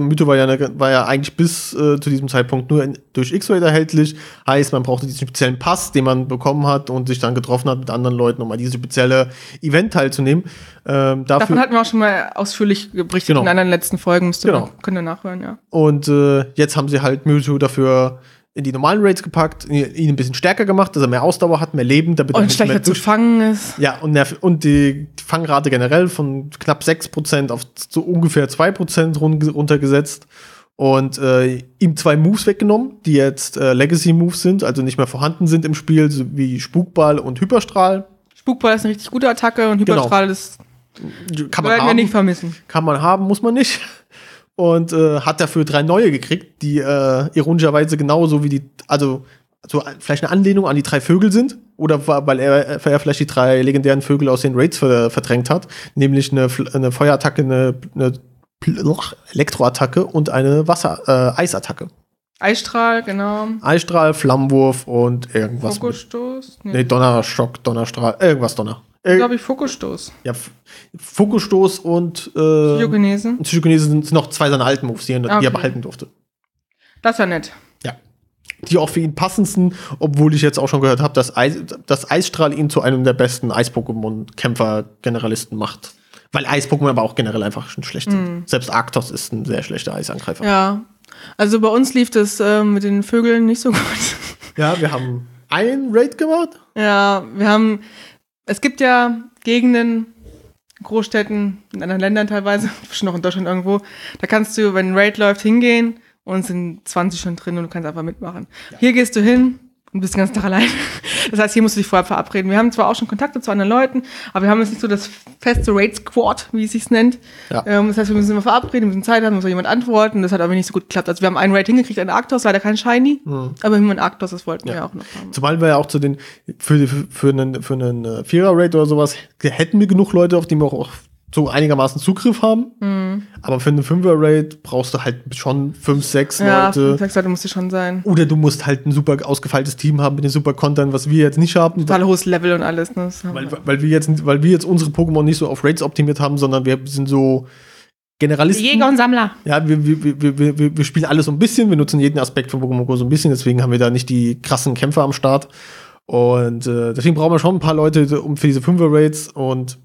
[SPEAKER 1] Mytho war ja, eine, war ja eigentlich bis äh, zu diesem Zeitpunkt nur in, durch X-Ray erhältlich. Heißt, man brauchte diesen speziellen Pass, den man bekommen hat und sich dann getroffen hat mit anderen Leuten, um an dieses spezielle Event teilzunehmen. Ähm, dafür,
[SPEAKER 2] Davon hatten wir auch schon mal ausführlich berichtet
[SPEAKER 1] Genau.
[SPEAKER 2] in anderen letzten Folgen. Müsst ihr
[SPEAKER 1] Genau.
[SPEAKER 2] mal- könnt ihr nachhören, ja.
[SPEAKER 1] Und äh, jetzt haben sie halt Mewtwo dafür in die normalen Raids gepackt, ihn ein bisschen stärker gemacht, dass er mehr Ausdauer hat, mehr Leben, damit er
[SPEAKER 2] Und
[SPEAKER 1] nicht mehr
[SPEAKER 2] schlechter zu fangen ist.
[SPEAKER 1] Ja, und, und die Fangrate generell von knapp 6% auf so ungefähr 2% run, runtergesetzt. Und äh, ihm zwei Moves weggenommen, die jetzt äh, Legacy-Moves sind, also nicht mehr vorhanden sind im Spiel, so wie Spukball und Hyperstrahl.
[SPEAKER 2] Spukball ist eine richtig gute Attacke und
[SPEAKER 1] Genau.
[SPEAKER 2] Hyperstrahl ist
[SPEAKER 1] Kann man haben,
[SPEAKER 2] nicht vermissen.
[SPEAKER 1] kann man haben, muss man nicht. Und äh, hat dafür drei neue gekriegt, die äh, ironischerweise genauso wie die, also so vielleicht eine Anlehnung an die drei Vögel sind. Oder weil er, weil er vielleicht die drei legendären Vögel aus den Raids ver verdrängt hat. Nämlich eine, eine Feuerattacke, eine, eine Elektroattacke und eine Wasser, äh, Eisattacke.
[SPEAKER 2] Eisstrahl, genau.
[SPEAKER 1] Eisstrahl, Flammenwurf und irgendwas.
[SPEAKER 2] Fokusstoß? Nee,
[SPEAKER 1] Nee, Donnerschock, Donnerstrahl, irgendwas Donner. Äh,
[SPEAKER 2] glaube ich Fokusstoß.
[SPEAKER 1] ja, Fokusstoß und äh,
[SPEAKER 2] Biogenese.
[SPEAKER 1] und Psychokinese sind noch zwei seiner alten Moves, die er, die
[SPEAKER 2] Okay.
[SPEAKER 1] er behalten durfte.
[SPEAKER 2] Das ist ja nett.
[SPEAKER 1] Ja. Die auch für ihn passendsten, obwohl ich jetzt auch schon gehört habe, dass, Eis, dass Eisstrahl ihn zu einem der besten Eis-Pokémon-Kämpfer-Generalisten macht. Weil Eis-Pokémon aber auch generell einfach schon schlecht sind. Selbst Arctos ist ein sehr schlechter Eisangreifer.
[SPEAKER 2] Ja. Also bei uns lief das ähm, mit den Vögeln nicht so gut.
[SPEAKER 1] Ja, wir haben einen Raid gemacht.
[SPEAKER 2] ja, wir haben, es gibt ja Gegenden, Großstädten, in anderen Ländern teilweise, schon noch in Deutschland irgendwo, da kannst du, wenn ein Raid läuft, hingehen und es sind 20 schon drin und du kannst einfach mitmachen. Hier gehst du hin, und bist den ganzen Tag allein. Das heißt, hier musst du dich vorher verabreden. Wir haben zwar auch schon Kontakte zu anderen Leuten, aber wir haben jetzt nicht so das feste Raid-Squad, wie es sich nennt.
[SPEAKER 1] Ja.
[SPEAKER 2] Ähm, das heißt, wir müssen immer verabreden, wir müssen Zeit haben, muss auch jemand antworten. Das hat aber nicht so gut geklappt. Also wir haben einen Raid hingekriegt, einen Arktos, leider kein Shiny. Aber immerhin Arktos, das wollten wir
[SPEAKER 1] Ja.
[SPEAKER 2] auch noch haben.
[SPEAKER 1] Zumal wir ja auch zu den, für, für, für einen, für einen äh, Vierer-Raid oder sowas, hätten wir genug Leute, auf die wir auch so einigermaßen Zugriff haben.
[SPEAKER 2] Mhm.
[SPEAKER 1] Aber für einen Fünfer-Raid brauchst du halt schon fünf, sechs
[SPEAKER 2] Ja,
[SPEAKER 1] Leute.
[SPEAKER 2] sechs Leute musste schon sein.
[SPEAKER 1] Oder du musst halt ein super ausgefeiltes Team haben mit den super Content, was wir jetzt nicht haben.
[SPEAKER 2] Total hohes Level und alles. Ne?
[SPEAKER 1] Weil,
[SPEAKER 2] wir.
[SPEAKER 1] weil, wir jetzt, weil wir jetzt unsere Pokémon nicht so auf Raids optimiert haben, sondern wir sind so Generalisten.
[SPEAKER 2] Jäger und Sammler.
[SPEAKER 1] Ja, wir, wir, wir, wir, wir, wir spielen alles so ein bisschen, wir nutzen jeden Aspekt von Pokémon Go so ein bisschen, deswegen haben wir da nicht die krassen Kämpfer am Start. Und äh, deswegen brauchen wir schon ein paar Leute um für diese Fünfer-Raids und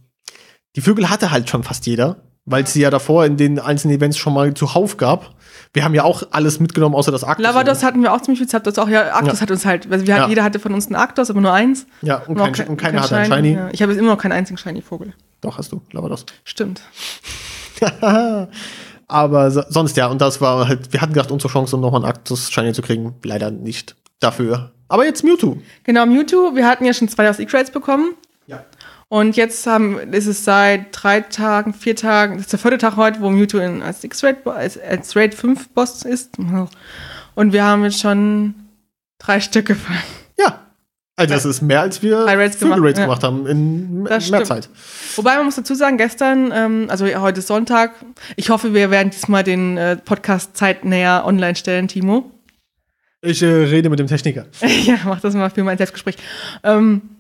[SPEAKER 1] die Vögel hatte halt schon fast jeder, weil es sie ja davor in den einzelnen Events schon mal zuhauf gab. Wir haben ja auch alles mitgenommen, außer das Arktos.
[SPEAKER 2] Lavados hatten wir auch ziemlich viel Zeit. Das auch ja, Arktos
[SPEAKER 1] Ja.
[SPEAKER 2] hat uns halt, also wir hatten,
[SPEAKER 1] Ja.
[SPEAKER 2] jeder hatte von uns einen Arktos, aber nur eins.
[SPEAKER 1] Ja, und,
[SPEAKER 2] auch
[SPEAKER 1] kein, und keiner
[SPEAKER 2] kein
[SPEAKER 1] hat einen Shiny.
[SPEAKER 2] Ja. Ich habe jetzt immer noch keinen einzigen Shiny-Vogel.
[SPEAKER 1] Doch, hast du, Lavados.
[SPEAKER 2] Stimmt.
[SPEAKER 1] Aber so, sonst ja, und das war halt, wir hatten gedacht, unsere Chance, um nochmal einen Arktos Shiny zu kriegen, leider nicht dafür. Aber jetzt Mewtwo.
[SPEAKER 2] Genau, Mewtwo, wir hatten ja schon zwei aus E-Crates bekommen. Und jetzt haben, ist es seit drei Tagen, vier Tagen, das ist der vierte Tag heute, wo Mewtwo in, als X-Raid, als, als Raid 5 Boss ist. Und wir haben jetzt schon drei Stück gefangen.
[SPEAKER 1] Ja. Also das ist mehr, als wir
[SPEAKER 2] Raids gemacht,
[SPEAKER 1] Vögel-Raids
[SPEAKER 2] ja.
[SPEAKER 1] gemacht haben in
[SPEAKER 2] Das
[SPEAKER 1] mehr
[SPEAKER 2] stimmt.
[SPEAKER 1] Zeit.
[SPEAKER 2] Wobei man muss dazu sagen, gestern, ähm, also heute ist Sonntag, ich hoffe, wir werden diesmal den äh, Podcast zeitnäher online stellen, Timo.
[SPEAKER 1] Ich äh, rede mit dem Techniker.
[SPEAKER 2] ja, mach das mal für mein Selbstgespräch. Ähm,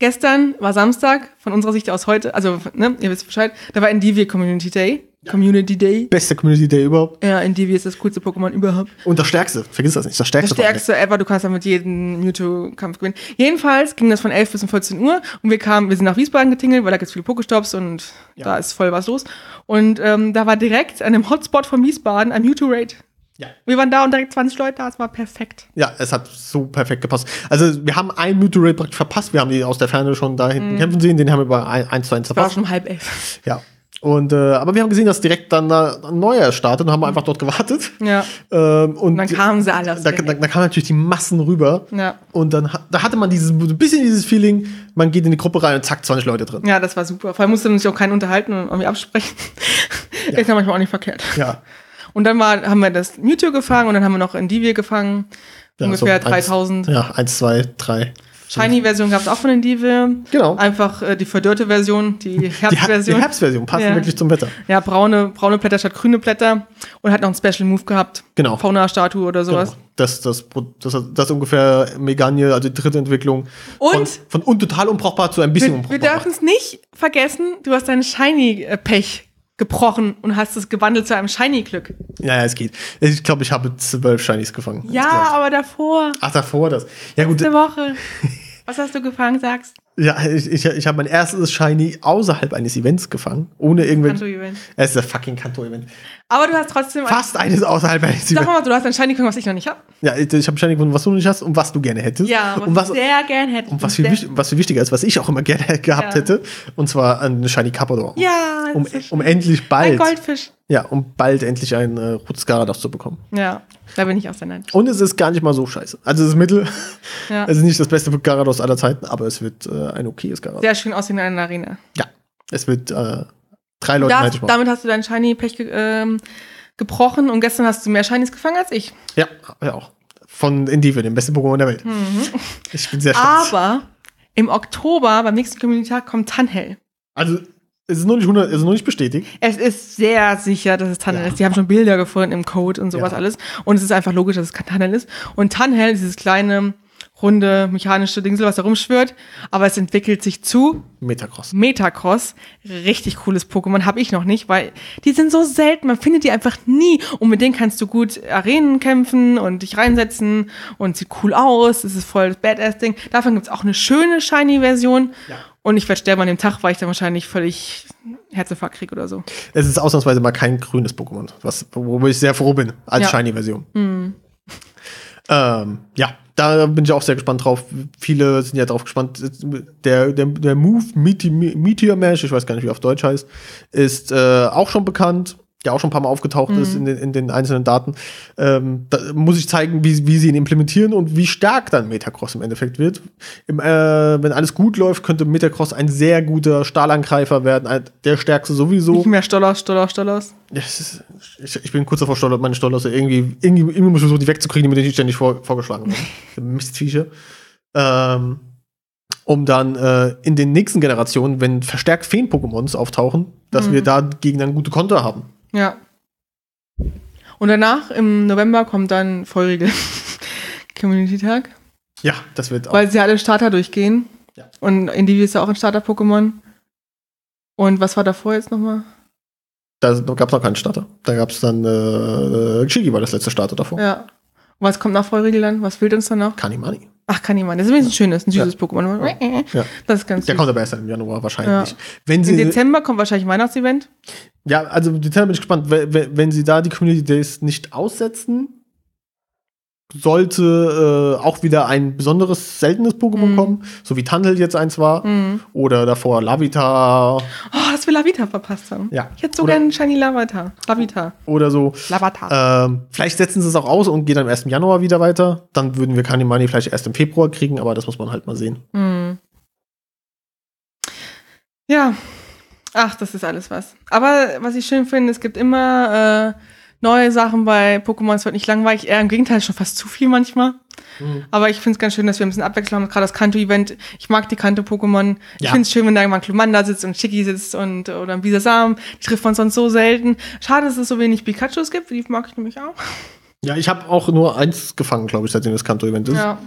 [SPEAKER 2] gestern war Samstag, von unserer Sicht aus heute, also, ne, ihr wisst Bescheid, da war Endivie Community Day. Community Day.
[SPEAKER 1] Beste Community Day überhaupt.
[SPEAKER 2] Ja, Endivie ist das coolste Pokémon überhaupt.
[SPEAKER 1] Und das Stärkste. Vergiss das nicht. Das
[SPEAKER 2] Das
[SPEAKER 1] Stärkste. von
[SPEAKER 2] stärkste ever, du kannst damit jeden Mewtwo-Kampf gewinnen. Jedenfalls ging das von 11 bis um 14 Uhr und wir kamen, wir sind nach Wiesbaden getingelt, weil da gibt's viele Pokestops und
[SPEAKER 1] Ja.
[SPEAKER 2] da ist voll was los. Und ähm, da war direkt an dem Hotspot von Wiesbaden ein Mewtwo-Raid.
[SPEAKER 1] Ja.
[SPEAKER 2] Wir waren da und direkt 20 Leute da, es war perfekt.
[SPEAKER 1] Ja, es hat so perfekt gepasst. Also, wir haben einen Raid praktisch verpasst. Wir haben die aus der Ferne schon da hinten kämpfen sehen. Den haben wir bei 1 zu 1
[SPEAKER 2] War
[SPEAKER 1] verpasst.
[SPEAKER 2] schon um halb elf.
[SPEAKER 1] Ja. Und, äh, aber wir haben gesehen, dass direkt dann da ein neuer startet und haben einfach dort gewartet.
[SPEAKER 2] Ja.
[SPEAKER 1] Ähm, und
[SPEAKER 2] Und dann kamen sie alle
[SPEAKER 1] da, da, da kamen natürlich die Massen rüber.
[SPEAKER 2] Ja.
[SPEAKER 1] Und dann da hatte man dieses, ein bisschen dieses Feeling, man geht in die Gruppe rein und zack, 20 Leute drin.
[SPEAKER 2] Ja, das war super. Vor allem musste man sich auch keinen unterhalten und irgendwie absprechen. Ist ja manchmal auch nicht verkehrt.
[SPEAKER 1] Ja.
[SPEAKER 2] Und dann war, haben wir das Mewtwo gefangen und dann haben wir noch Endivie gefangen.
[SPEAKER 1] Ja,
[SPEAKER 2] Ungefähr
[SPEAKER 1] so eins-
[SPEAKER 2] 3000.
[SPEAKER 1] Ja, 1, 2, 3.
[SPEAKER 2] Shiny-Version gab es auch von Endivie.
[SPEAKER 1] Genau.
[SPEAKER 2] Einfach äh, die verdörrte Version, die
[SPEAKER 1] Die, Her- die
[SPEAKER 2] Herbstversion.
[SPEAKER 1] Herbstversion passt
[SPEAKER 2] Ja.
[SPEAKER 1] wirklich zum Wetter.
[SPEAKER 2] ja, braune, braune Blätter statt grüne Blätter. Und hat noch einen Special Move gehabt.
[SPEAKER 1] Genau.
[SPEAKER 2] Fauna-Statue oder sowas.
[SPEAKER 1] Genau. Das, das, das, das ist ungefähr Meganie, also die dritte Entwicklung. Von,
[SPEAKER 2] Und?
[SPEAKER 1] von un total unbrauchbar zu ein bisschen
[SPEAKER 2] Wir, wir
[SPEAKER 1] unbrauchbar.
[SPEAKER 2] dürfen es nicht vergessen, du hast dein Shiny-Pech gebrochen und hast es gewandelt zu einem Shiny-Glück.
[SPEAKER 1] Ja, ja, es geht. Ich glaube, ich habe zwölf Shinies gefangen.
[SPEAKER 2] Ja, aber davor,
[SPEAKER 1] Ach, davor das. Ja, gut.
[SPEAKER 2] letzte Woche. Was hast du gefangen, sagst?
[SPEAKER 1] Ja, ich, ich, ich habe mein erstes Shiny außerhalb eines Events gefangen. Ohne irgendwelche.
[SPEAKER 2] Kanto-Event.
[SPEAKER 1] Es ist ein fucking Kanto-Event.
[SPEAKER 2] Aber du hast trotzdem.
[SPEAKER 1] Fast eines außerhalb eines
[SPEAKER 2] Sag mal, du hast ein Shiny gefangen, was ich noch nicht habe.
[SPEAKER 1] Ja, ich, ich habe Shiny gefunden, was du nicht hast und was du gerne hättest.
[SPEAKER 2] Ja,
[SPEAKER 1] und was,
[SPEAKER 2] was ich sehr gern hätte.
[SPEAKER 1] und was, viel, was viel wichtiger ist, was ich auch immer gerne gehabt
[SPEAKER 2] Ja.
[SPEAKER 1] hätte. Und zwar ein Shiny Carpador.
[SPEAKER 2] Ja, das
[SPEAKER 1] Um, um endlich
[SPEAKER 2] ein
[SPEAKER 1] bald.
[SPEAKER 2] Goldfisch.
[SPEAKER 1] Ja, um bald endlich ein äh, rotes Garados zu bekommen.
[SPEAKER 2] Ja, da bin ich auch sehr neidisch.
[SPEAKER 1] Und es ist gar nicht mal so scheiße. Also es ist Mittel.
[SPEAKER 2] Ja.
[SPEAKER 1] Es ist nicht das beste Garados aller Zeiten, aber es wird äh, ein okayes Garados.
[SPEAKER 2] Sehr schön aussehen in einer Arena.
[SPEAKER 1] Ja. Es wird äh, drei Leute
[SPEAKER 2] Das, damit hast du dein Shiny-Pech ge ähm, gebrochen und gestern hast du mehr Shinies gefangen als ich.
[SPEAKER 1] Ja, ja auch. Von Indie dem besten Pokémon der Welt. Ich bin sehr stolz.
[SPEAKER 2] Mhm. Aber im Oktober, beim nächsten Community-Tag, kommt Tanhell.
[SPEAKER 1] Also, es ist noch nicht, 100, es ist noch nicht bestätigt.
[SPEAKER 2] Es ist sehr sicher, dass es Tanhell
[SPEAKER 1] Ja.
[SPEAKER 2] ist. Die haben schon Bilder gefunden im Code und sowas
[SPEAKER 1] Ja.
[SPEAKER 2] alles. Und es ist einfach logisch, dass es kein Tanhell ist. Und Tanhell, dieses kleine, runde, mechanische Dingsel, was da rumschwirrt, aber es entwickelt sich zu
[SPEAKER 1] Metacross.
[SPEAKER 2] Metacross. Richtig cooles Pokémon, habe ich noch nicht, weil die sind so selten, man findet die einfach nie. Und mit denen kannst du gut Arenen kämpfen und dich reinsetzen und sieht cool aus. Das ist voll das Badass-Ding. Davon gibt's auch eine schöne Shiny-Version.
[SPEAKER 1] Ja.
[SPEAKER 2] Und ich werde sterben an dem Tag, weil ich dann wahrscheinlich völlig Herzinfarkt krieg oder so.
[SPEAKER 1] Es ist ausnahmsweise mal kein grünes Pokémon, was, worüber ich sehr froh bin, als
[SPEAKER 2] Ja.
[SPEAKER 1] Shiny-Version. Ähm, ja, da bin ich auch sehr gespannt drauf. Viele sind ja drauf gespannt. Der, der, der Move Mete- Meteor Mash, ich weiß gar nicht, wie er auf Deutsch heißt, ist äh, auch schon bekannt. Der auch schon ein paar Mal aufgetaucht
[SPEAKER 2] Mhm.
[SPEAKER 1] ist in den, in den einzelnen Daten, ähm, da muss ich zeigen, wie, wie sie ihn implementieren und wie stark dann Metacross im Endeffekt wird. Im, äh, wenn alles gut läuft, könnte Metacross ein sehr guter Stahlangreifer werden, ein, der stärkste sowieso.
[SPEAKER 2] Nicht mehr Stollers, Stollers, Stollers.
[SPEAKER 1] Ja, ist, ich, ich bin kurz davor, Stoller, meine Stoller irgendwie, irgendwie, irgendwie muss ich versuchen, die wegzukriegen, die nicht ständig vor, vorgeschlagen werden. Mistviecher. Ähm, um dann äh, in den nächsten Generationen, wenn verstärkt Feen-Pokémons auftauchen, dass
[SPEAKER 2] Mhm.
[SPEAKER 1] wir dagegen dann gute Konter haben.
[SPEAKER 2] Ja. Und danach, im November, kommt dann Vollregel Community-Tag.
[SPEAKER 1] Ja, das wird auch.
[SPEAKER 2] Weil sie alle Starter durchgehen.
[SPEAKER 1] Ja.
[SPEAKER 2] Und Indivi ist ja auch ein Starter-Pokémon. Und was war davor jetzt nochmal?
[SPEAKER 1] Da gab es noch keinen Starter. Da gab es dann äh, Shigi war das letzte Starter davor.
[SPEAKER 2] Ja. Und was kommt nach Vollregel dann? Was fehlt uns dann noch?
[SPEAKER 1] Kanimani.
[SPEAKER 2] Ach, Kanimani. Das ist übrigens ein schönes, ein süßes Pokémon.
[SPEAKER 1] Ja.
[SPEAKER 2] Das ist ganz
[SPEAKER 1] Der
[SPEAKER 2] süß.
[SPEAKER 1] kommt aber erst im Januar wahrscheinlich.
[SPEAKER 2] Ja.
[SPEAKER 1] Wenn
[SPEAKER 2] Im
[SPEAKER 1] sie,
[SPEAKER 2] Dezember kommt wahrscheinlich ein Weihnachtsevent.
[SPEAKER 1] Ja, also Dezember bin ich gespannt. Wenn, sie da die Community Days nicht aussetzen, sollte äh, auch wieder ein besonderes, seltenes Pokémon
[SPEAKER 2] Mhm.
[SPEAKER 1] kommen, so wie Tandel jetzt eins war.
[SPEAKER 2] Mhm.
[SPEAKER 1] Oder davor Lavita
[SPEAKER 2] Oh, dass wir Lavita verpasst haben.
[SPEAKER 1] Ja.
[SPEAKER 2] Ich hätte so gerne Shiny Lavita. Lavita.
[SPEAKER 1] oder so.
[SPEAKER 2] Lavata.
[SPEAKER 1] Ähm, vielleicht setzen sie es auch aus und gehen dann erst im Januar wieder weiter. Dann würden wir Kanimani vielleicht erst im Februar kriegen, aber das muss man halt mal sehen.
[SPEAKER 2] Hm. Ja. Ach, das ist alles was. Aber was ich schön finde, es gibt immer äh, neue Sachen bei Pokémon. Es wird nicht langweilig, eher im Gegenteil, schon fast zu viel manchmal. Aber ich finde es ganz schön, dass wir ein bisschen Abwechslung haben. Gerade das Kanto-Event. Ich mag die Kanto-Pokémon. Ich
[SPEAKER 1] Ja.
[SPEAKER 2] finde es schön, wenn da irgendwann Klumanda sitzt und Chicky sitzt und oder ein Bisasam. Die trifft man sonst so selten. Schade, dass es so wenig Pikachus gibt. Die mag ich nämlich auch.
[SPEAKER 1] Ja, ich habe auch nur eins gefangen, glaube ich, seitdem das Kanto-Event ist.
[SPEAKER 2] Ja.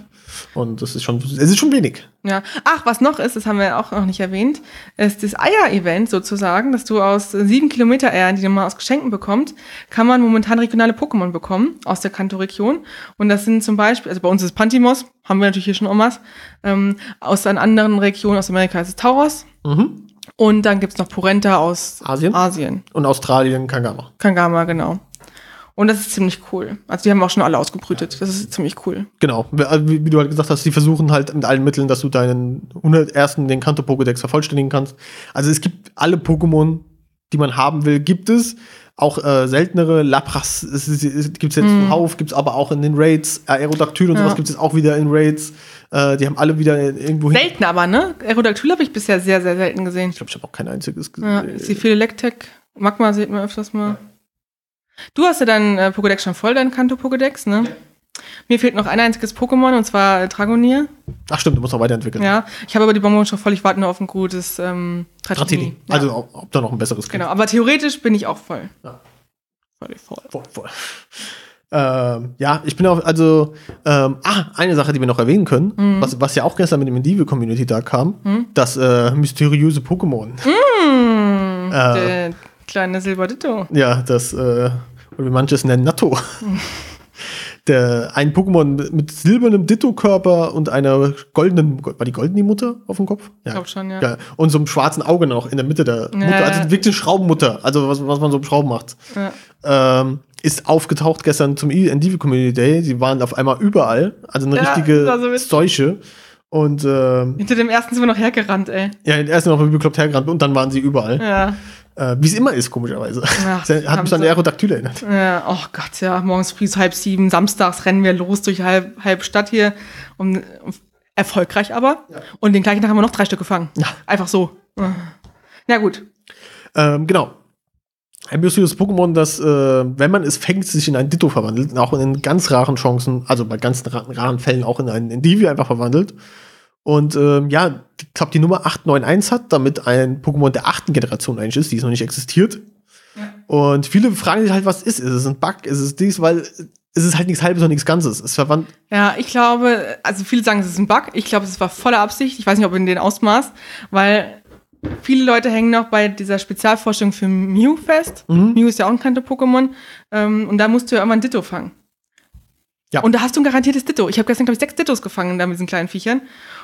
[SPEAKER 1] Und das ist schon, es ist schon wenig.
[SPEAKER 2] Ja. Ach, was noch ist, das haben wir auch noch nicht erwähnt, ist das Eier-Event sozusagen, dass du aus sieben Kilometer Eiern, die man aus Geschenken bekommt, kann man momentan regionale Pokémon bekommen aus der Kanto-Region. Und das sind zum Beispiel, also bei uns ist Pantimos, haben wir natürlich hier schon Omas, ähm, aus einer anderen Region aus Amerika ist es Tauros.
[SPEAKER 1] Mhm.
[SPEAKER 2] Und dann gibt's noch Porenta aus
[SPEAKER 1] Asien
[SPEAKER 2] Asien.
[SPEAKER 1] und Australien Kangama.
[SPEAKER 2] Kangama, genau. Und das ist ziemlich cool. Also die haben auch schon alle ausgebrütet. Das ist ziemlich cool.
[SPEAKER 1] Genau, wie, wie du halt gesagt hast, die versuchen halt mit allen Mitteln, dass du deinen 100 ersten den Kanto Pokédex vervollständigen kannst. Also es gibt alle Pokémon, die man haben will, gibt es. Auch äh, seltenere Lapras gibt es jetzt zuhauf, gibt es aber auch in den Raids. Aerodactyl und
[SPEAKER 2] Ja.
[SPEAKER 1] sowas gibt es auch wieder in Raids. Äh, die haben alle wieder irgendwo hin.
[SPEAKER 2] Selten aber, ne? Aerodactyl habe ich bisher sehr, sehr selten gesehen.
[SPEAKER 1] Ich glaube, ich habe auch kein einziges
[SPEAKER 2] Ja,
[SPEAKER 1] gesehen.
[SPEAKER 2] Siphililectec. Magma sieht man öfters mal. Du hast ja deinen äh, Pokédex schon voll, deinen Kanto-Pokédex, ne? Mir fehlt noch ein einziges Pokémon, und zwar äh, Dragonier.
[SPEAKER 1] Ach stimmt, du musst noch weiterentwickeln.
[SPEAKER 2] Ja, ich habe aber die Bonbons schon voll, ich warte nur auf ein gutes ähm,
[SPEAKER 1] Dratini.
[SPEAKER 2] Dratini. Ja.
[SPEAKER 1] Also ob, ob da noch ein besseres
[SPEAKER 2] genau, aber theoretisch bin ich auch voll.
[SPEAKER 1] Ja.
[SPEAKER 2] Voll, voll.
[SPEAKER 1] Voll, voll. Ähm, ja, ich bin auch, also, ähm, ah, eine Sache, die wir noch erwähnen können,
[SPEAKER 2] Mhm.
[SPEAKER 1] was, was ja auch gestern mit dem Indie Community da kam, das äh, mysteriöse Pokémon.
[SPEAKER 2] Hm,
[SPEAKER 1] Äh.
[SPEAKER 2] Kleine Silberditto.
[SPEAKER 1] Ja, das, äh, oder wie manche es nennen, Natto. Der, ein Pokémon mit- mit silbernem Ditto-Körper und einer goldenen, war die golden die Mutter auf dem Kopf?
[SPEAKER 2] Ich glaub schon, ja.
[SPEAKER 1] ja. Und so einem schwarzen Auge noch in der Mitte der
[SPEAKER 2] Ja.
[SPEAKER 1] Mutter. Also wirklich eine Schraubenmutter, also was, was man so im Schrauben macht.
[SPEAKER 2] Ja.
[SPEAKER 1] ähm, ist aufgetaucht gestern zum NDV Community Day. Die waren auf einmal überall. Also eine
[SPEAKER 2] Ja,
[SPEAKER 1] richtige
[SPEAKER 2] so.
[SPEAKER 1] Seuche. Und ähm,
[SPEAKER 2] Hinter dem ersten sind wir noch hergerannt, ey.
[SPEAKER 1] ja, erst noch bekloppt hergerannt und dann waren sie überall.
[SPEAKER 2] Ja.
[SPEAKER 1] Äh, Wie es immer ist, komischerweise.
[SPEAKER 2] Ach,
[SPEAKER 1] Das hat mich an
[SPEAKER 2] sie-
[SPEAKER 1] Aerodactyl erinnert.
[SPEAKER 2] Ja, oh Gott, ja, morgens früh ist halb sieben, samstags rennen wir los durch halb, halb Stadt hier. Und, und erfolgreich aber. Und den gleichen Tag haben wir noch drei Stück gefangen.
[SPEAKER 1] Ja.
[SPEAKER 2] Einfach so. Na gut.
[SPEAKER 1] Ähm, genau. Ein mysteriöses Pokémon, das, äh, wenn man es fängt, sich in ein Ditto verwandelt, auch in ganz raren Chancen, also bei ganz ra raren Fällen auch in einen Indivi einfach verwandelt. Und ähm, ja, ich glaube, die Nummer 891 hat, damit ein Pokémon der achten Generation eigentlich ist, die es noch nicht existiert. Und viele fragen sich halt, was ist? Ist es ein Bug? Ist es dies? Weil es ist halt nichts Halbes und nichts Ganzes. Es verwandelt.
[SPEAKER 2] Ja, ich glaube, also viele sagen, es ist ein Bug. Ich glaube, es war voller Absicht. Ich weiß nicht, ob in den Ausmaß, weil viele Leute hängen noch bei dieser Spezialforschung für Mew fest.
[SPEAKER 1] Mhm.
[SPEAKER 2] Mew ist ja auch ein Kanto-Pokémon. Ähm, und da musst du ja immer ein Ditto fangen.
[SPEAKER 1] Ja.
[SPEAKER 2] Und da hast du ein garantiertes Ditto. Ich habe gestern, glaube ich, sechs Dittos gefangen da mit diesen kleinen Viechern.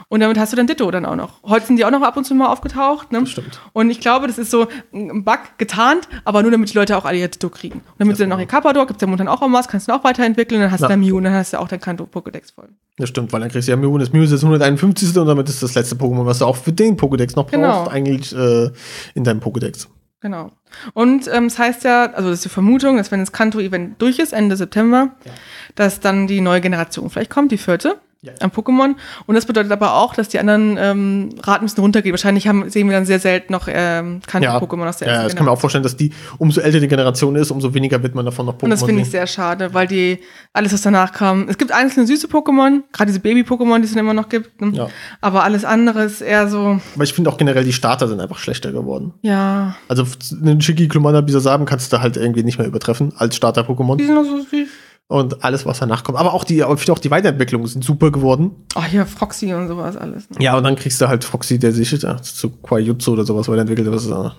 [SPEAKER 2] Und damit hast du dann Ditto dann auch noch. Heute sind die auch noch ab und zu mal aufgetaucht. Ne?
[SPEAKER 1] Das stimmt.
[SPEAKER 2] Und ich glaube, das ist so ein Bug getarnt, aber nur damit die Leute auch alle ihr Ditto kriegen. Und damit sie dann auch ihr Carpador, gibt es ja momentan auch was, kannst du dann auch weiterentwickeln, dann hast
[SPEAKER 1] Ja.
[SPEAKER 2] du dann Mew und dann hast du auch dein Kanto-Pokédex voll.
[SPEAKER 1] Das stimmt, weil dann kriegst du ja Mew und das Mew ist jetzt 151. und damit ist das letzte Pokémon, was du auch für den Pokédex noch
[SPEAKER 2] Genau.
[SPEAKER 1] brauchst, eigentlich äh, in deinem Pokédex.
[SPEAKER 2] Genau. Und ähm, es heißt ja, also das ist die Vermutung, dass wenn das Kanto-Event durch ist, Ende September,
[SPEAKER 1] Ja.
[SPEAKER 2] Dass dann die neue Generation vielleicht kommt, die vierte
[SPEAKER 1] Ja.
[SPEAKER 2] an Pokémon. Und das bedeutet aber auch, dass die anderen ähm, Raten müssen runtergehen. Wahrscheinlich haben, sehen wir dann sehr selten noch ähm, Kanto-Pokémon aus der
[SPEAKER 1] ja,
[SPEAKER 2] ersten
[SPEAKER 1] das kann man auch vorstellen, dass die, umso älter die Generation ist, umso weniger wird man davon noch Pokémon
[SPEAKER 2] Und das finde ich sehr schade, weil die, alles, was danach kam, es gibt einzelne süße Pokémon, gerade diese Baby-Pokémon, die es dann immer noch gibt. Ne?
[SPEAKER 1] Ja.
[SPEAKER 2] Aber alles andere ist eher so,
[SPEAKER 1] Aber ich finde auch generell, die Starter sind einfach schlechter geworden.
[SPEAKER 2] ja,
[SPEAKER 1] Also einen Shiki, Klumana, Bisasam kannst du halt irgendwie nicht mehr übertreffen als
[SPEAKER 2] die
[SPEAKER 1] Starter-Pokémon.
[SPEAKER 2] sind noch so süß.
[SPEAKER 1] Und alles, was danach kommt. Aber auch die, auch die Weiterentwicklungen sind super geworden.
[SPEAKER 2] Oh, hier Froxy und sowas alles. Ne?
[SPEAKER 1] Ja, und dann kriegst du halt Foxy, der sich zu Quajutsu oder sowas weiterentwickelt. Was ist, äh,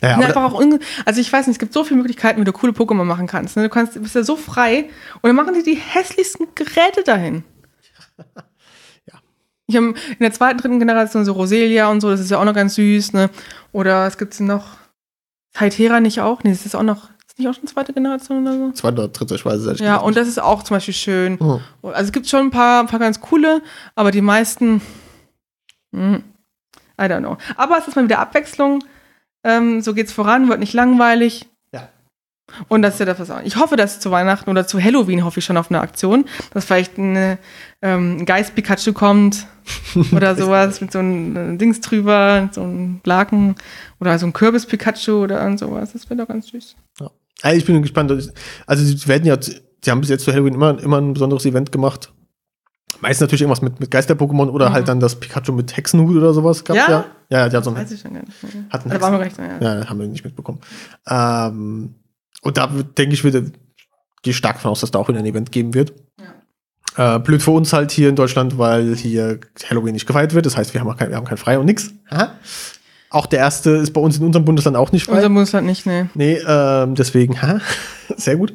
[SPEAKER 1] naja,
[SPEAKER 2] Ja,
[SPEAKER 1] aber
[SPEAKER 2] auch also ich weiß nicht, es gibt so viele Möglichkeiten, wie du coole Pokémon machen kannst. Ne? Du kannst, bist ja so frei und dann machen die die hässlichsten Geräte dahin.
[SPEAKER 1] Ja.
[SPEAKER 2] Ich habe in der zweiten, dritten Generation so Roselia und so, das ist ja auch noch ganz süß, ne? Oder es gibt noch Hytera nicht auch? Nee, das ist auch noch, ist nicht auch schon zweite Generation oder so?
[SPEAKER 1] zweiter oder dritter, ich weiß es ehrlich
[SPEAKER 2] Ja, und das ist auch zum Beispiel schön.
[SPEAKER 1] Oh.
[SPEAKER 2] Also es gibt schon ein paar, ein paar ganz coole, aber die meisten, hm, I don't know. Aber es ist mal wieder Abwechslung. Ähm, so geht's voran, wird nicht langweilig.
[SPEAKER 1] Ja.
[SPEAKER 2] Und das ist ja das, was auch. Ich hoffe, dass zu Weihnachten oder zu Halloween hoffe ich schon auf eine Aktion, dass vielleicht eine, ähm, ein Geist Pikachu kommt oder sowas mit so einem äh, Dings drüber, so einem Laken oder so ein Kürbis Pikachu oder sowas. Das wäre doch ganz süß.
[SPEAKER 1] Also ich bin gespannt. Also sie werden ja, sie haben bis jetzt zu Halloween immer, immer ein besonderes Event gemacht. Meist natürlich irgendwas mit, mit Geister-Pokémon oder
[SPEAKER 2] Mhm.
[SPEAKER 1] halt dann das Pikachu mit Hexenhut oder sowas gab's
[SPEAKER 2] Ja?
[SPEAKER 1] ja. Ja, ja, die hat so ein
[SPEAKER 2] Weiß ich schon gar nicht mehr.
[SPEAKER 1] Hat einen
[SPEAKER 2] Da waren wir recht, ja.
[SPEAKER 1] Ja, haben wir nicht mitbekommen. Ähm, und da denke ich, würde gehe stark von aus, dass da auch wieder ein Event geben wird. Äh, blöd für uns halt hier in Deutschland, weil hier Halloween nicht gefeiert wird. Das heißt, wir haben auch kein, wir haben kein Frei und nix. Aha. Auch der erste ist bei uns in unserem Bundesland auch nicht frei.
[SPEAKER 2] Unser Bundesland nicht, ne.
[SPEAKER 1] nee, ähm, deswegen, ha, sehr gut.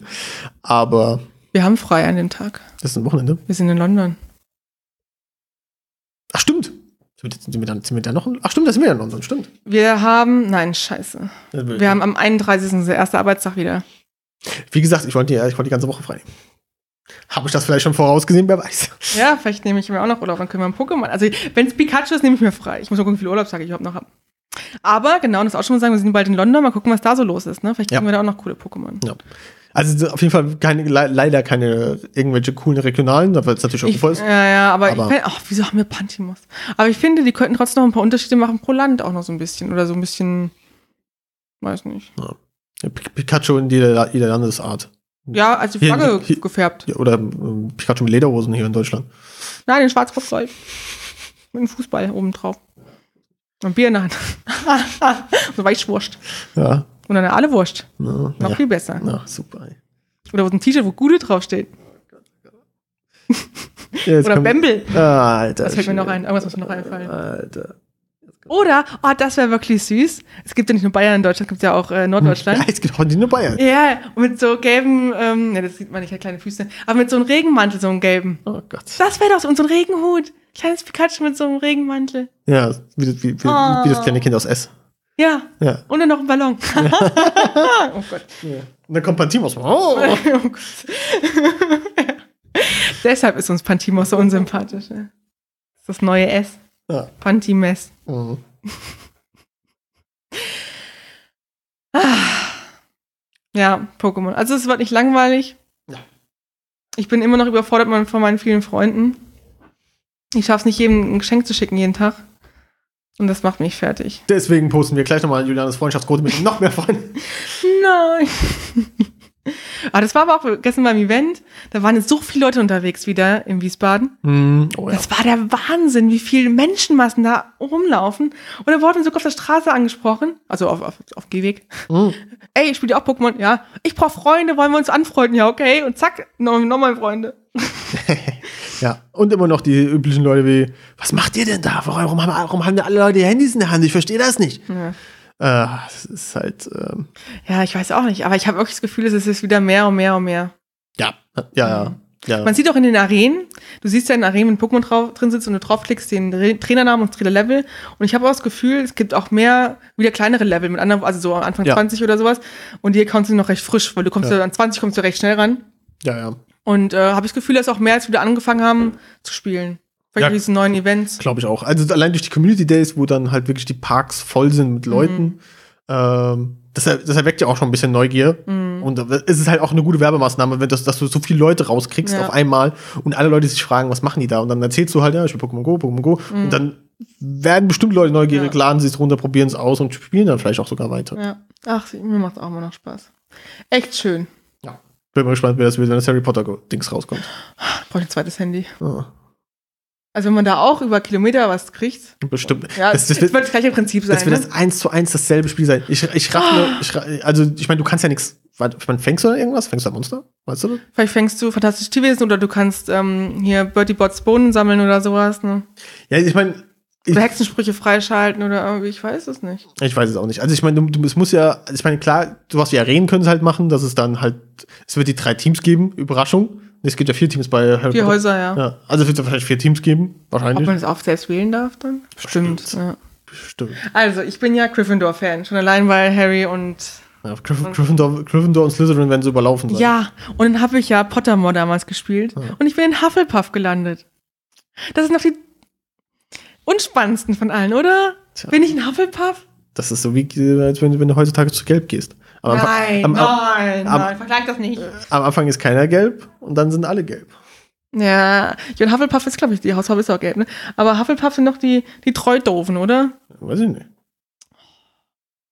[SPEAKER 1] Aber
[SPEAKER 2] Wir haben frei an dem Tag.
[SPEAKER 1] das ist ein Wochenende.
[SPEAKER 2] Wir sind in London.
[SPEAKER 1] Ach, stimmt. Sind wir, dann, sind wir da noch? in- Ach, stimmt, da sind wir ja in London, stimmt.
[SPEAKER 2] Wir haben, nein, scheiße. Wir haben am 31. unser erster Arbeitstag wieder.
[SPEAKER 1] Wie gesagt, ich wollte, die- ich wollte die ganze Woche frei. Habe ich das vielleicht schon vorausgesehen? Wer weiß.
[SPEAKER 2] Ja, vielleicht nehme ich mir auch noch Urlaub, dann können wir ein Pokémon. Also, wenn es Pikachu ist, nehme ich mir frei. Ich muss mal gucken, wie viele Urlaubstage ich überhaupt noch habe. Aber, genau, und das auch schon mal sagen, wir sind bald in London, mal gucken, was da so los ist. Ne? Vielleicht kriegen
[SPEAKER 1] Ja.
[SPEAKER 2] wir da auch noch coole Pokémon.
[SPEAKER 1] Ja. Also auf jeden Fall keine, le leider keine irgendwelche coolen regionalen, weil es natürlich auch
[SPEAKER 2] Ich,
[SPEAKER 1] super ist.
[SPEAKER 2] ja, ja, aber,
[SPEAKER 1] Aber-
[SPEAKER 2] ich find, ach, wieso haben wir Pantimos? Aber ich finde, die könnten trotzdem noch ein paar Unterschiede machen pro Land auch noch so ein bisschen. Oder so ein bisschen, weiß nicht.
[SPEAKER 1] Ja, Pi- Pikachu in jeder, jeder Landesart.
[SPEAKER 2] Ja, als die
[SPEAKER 1] Hier-
[SPEAKER 2] Flagge
[SPEAKER 1] hier-
[SPEAKER 2] gefärbt.
[SPEAKER 1] Ja, oder ähm, Pikachu mit Lederhosen hier in Deutschland.
[SPEAKER 2] Nein, den Schwarz-Rot-Gold. Mit einem Fußball oben drauf. Und Bier in der Hand. so Weichwurst.
[SPEAKER 1] Ja.
[SPEAKER 2] Und eine Aale-Wurst.
[SPEAKER 1] Na,
[SPEAKER 2] Noch
[SPEAKER 1] ja.
[SPEAKER 2] viel besser.
[SPEAKER 1] Na, super. ey.
[SPEAKER 2] Oder wo ein T-Shirt, wo Gude draufsteht.
[SPEAKER 1] Ja,
[SPEAKER 2] Oder Bembel.
[SPEAKER 1] Ah, Alter.
[SPEAKER 2] Das fällt mir noch ein. Irgendwas muss mir noch einfallen.
[SPEAKER 1] Alter.
[SPEAKER 2] Oder, oh, das wäre wirklich süß. Es gibt ja nicht nur Bayern in Deutschland, es gibt ja auch äh,
[SPEAKER 1] Ja,
[SPEAKER 2] Norddeutschland.
[SPEAKER 1] jetzt geht auch nicht nur Bayern.
[SPEAKER 2] Ja, und mit so gelben, ähm, ja, das sieht man nicht, kleine Füße, aber mit so einem Regenmantel, so einem gelben.
[SPEAKER 1] Oh Gott.
[SPEAKER 2] Das wäre doch so, und so ein Regenhut. Kleines Pikachu mit so einem Regenmantel.
[SPEAKER 1] Ja, wie, das- wie, wie,
[SPEAKER 2] Oh.
[SPEAKER 1] wie das kleine Kind aus S.
[SPEAKER 2] Ja,
[SPEAKER 1] Ja.
[SPEAKER 2] und dann noch ein Ballon. oh Gott.
[SPEAKER 1] Und dann kommt Pantimos. Oh.
[SPEAKER 2] oh Gott. Deshalb ist uns Pantimos so unsympathisch. Ja. Das ist das neue S.
[SPEAKER 1] Ja.
[SPEAKER 2] Pantimes.
[SPEAKER 1] Mhm.
[SPEAKER 2] Ja, Pokémon. Also es wird nicht langweilig.
[SPEAKER 1] Ja.
[SPEAKER 2] Ich bin immer noch überfordert von von meinen vielen Freunden. Ich schaffe es nicht, jedem ein Geschenk zu schicken jeden Tag. Und das macht mich fertig.
[SPEAKER 1] Deswegen posten wir gleich nochmal Julianes Freundschaftsquote mit noch mehr Freunden.
[SPEAKER 2] Nein. Aber das war aber auch gestern beim Event. Da waren jetzt so viele Leute unterwegs wieder in Wiesbaden.
[SPEAKER 1] Mhm. Oh ja.
[SPEAKER 2] Das war der Wahnsinn, wie viele Menschenmassen da rumlaufen. Und da wurden sogar auf der Straße angesprochen. Also auf, auf, auf Gehweg.
[SPEAKER 1] Mhm.
[SPEAKER 2] Ey, ich spiele auch Pokémon. Ja, ich brauche Freunde, wollen wir uns anfreunden? Ja, okay. Und zack, nochmal noch mal Freunde.
[SPEAKER 1] Ja, und immer noch die üblichen Leute wie, was macht ihr denn da? Warum haben, warum haben alle Leute Handys in der Hand? Ich verstehe das nicht.
[SPEAKER 2] Ja.
[SPEAKER 1] Äh, das ist halt, ähm,
[SPEAKER 2] Ja, ich weiß auch nicht, aber ich habe wirklich das Gefühl, es ist jetzt wieder mehr und mehr und mehr.
[SPEAKER 1] ja, ja, ja. ja.
[SPEAKER 2] Man sieht auch in den Arenen, du siehst ja in Arenen, wenn Pokémon drauf, drin sitzt und du draufklickst, den Re- Trainernamen und das Trainerlevel. Und ich habe auch das Gefühl, es gibt auch mehr, wieder kleinere Level mit anderen, also so am Anfang
[SPEAKER 1] Ja.
[SPEAKER 2] 20 oder sowas. Und die Accounts sind noch recht frisch, weil du kommst
[SPEAKER 1] Ja.
[SPEAKER 2] ja. an 20 kommst du recht schnell ran.
[SPEAKER 1] ja, ja.
[SPEAKER 2] Und äh, habe ich das Gefühl, dass auch mehr als wieder angefangen haben zu spielen. Vielleicht
[SPEAKER 1] Ja.
[SPEAKER 2] diesen neuen Events.
[SPEAKER 1] Glaube ich auch. Also allein durch die Community Days, wo dann halt wirklich die Parks voll sind mit Leuten, Ähm, das, das erweckt ja auch schon ein bisschen Neugier.
[SPEAKER 2] Mhm.
[SPEAKER 1] Und es ist halt auch eine gute Werbemaßnahme, wenn das, dass du so viele Leute rauskriegst
[SPEAKER 2] Ja.
[SPEAKER 1] auf einmal und alle Leute sich fragen, was machen die da? Und dann erzählst du halt, ja, ich will Pokémon Go, Pokémon Go. Und dann werden bestimmt Leute neugierig,
[SPEAKER 2] Mhm. Ja.
[SPEAKER 1] laden sie es runter, probieren es aus und spielen dann vielleicht auch sogar weiter.
[SPEAKER 2] Ja. Ach, mir macht auch immer noch Spaß. Echt schön.
[SPEAKER 1] Bin mal gespannt, wie das wird, wenn das Harry Potter Dings rauskommt.
[SPEAKER 2] Brauche ich ein zweites Handy.
[SPEAKER 1] Ja,
[SPEAKER 2] Also wenn man da auch über Kilometer was kriegt.
[SPEAKER 1] bestimmt.
[SPEAKER 2] Ja,
[SPEAKER 1] das,
[SPEAKER 2] das,
[SPEAKER 1] das, wird,
[SPEAKER 2] das gleiche Prinzip sein.
[SPEAKER 1] das wird
[SPEAKER 2] ne?
[SPEAKER 1] das eins zu eins dasselbe Spiel sein. Ich, ich raff nur, ich, ra- also ich meine, du kannst ja nichts. Warte, Ich meine, fängst du da irgendwas? Fängst du da Monster? Weißt du das?
[SPEAKER 2] Vielleicht fängst du fantastische Tierwesen oder du kannst ähm, hier Bertie Bots Bohnen sammeln oder sowas. Ne?
[SPEAKER 1] Ja, ich meine, ich,
[SPEAKER 2] Oder Hexensprüche freischalten oder irgendwie, ich weiß es nicht.
[SPEAKER 1] ich weiß es auch nicht. Also ich meine, du, du, es muss ja, also ich meine, klar, sowas wie Arenen können sie halt machen, dass es dann halt, es wird die drei Teams geben, Überraschung. Es gibt ja vier Teams bei Harry
[SPEAKER 2] Vier
[SPEAKER 1] Potter.
[SPEAKER 2] Häuser, ja.
[SPEAKER 1] Ja, also es wird es vielleicht vier Teams geben,
[SPEAKER 2] Ob
[SPEAKER 1] wahrscheinlich.
[SPEAKER 2] man es auch selbst wählen darf dann?
[SPEAKER 1] Bestimmt.
[SPEAKER 2] Ja.
[SPEAKER 1] Bestimmt.
[SPEAKER 2] Also, ich bin ja Gryffindor-Fan. Schon allein, weil Harry und.
[SPEAKER 1] Ja, Gryff- Gryffindor, Gryffindor und Slytherin werden so überlaufen sein.
[SPEAKER 2] Ja, und dann habe ich ja Pottermore damals gespielt. Und ich bin in Hufflepuff gelandet. Das sind noch die unspannendsten von allen, oder?
[SPEAKER 1] Tja.
[SPEAKER 2] Bin ich in Hufflepuff?
[SPEAKER 1] Das ist so wie, äh, als wenn, wenn du heutzutage zu gelb gehst. Am Anfang-
[SPEAKER 2] Nein,
[SPEAKER 1] am,
[SPEAKER 2] nein,
[SPEAKER 1] am-
[SPEAKER 2] nein, vergleich das nicht.
[SPEAKER 1] am Anfang ist keiner gelb und dann sind alle gelb.
[SPEAKER 2] Ja, und Hufflepuff ist, glaube ich, die Hausfarbe ist auch gelb, ne? Aber Hufflepuff sind noch die, die Treu-Doofen, oder?
[SPEAKER 1] Weiß ich nicht.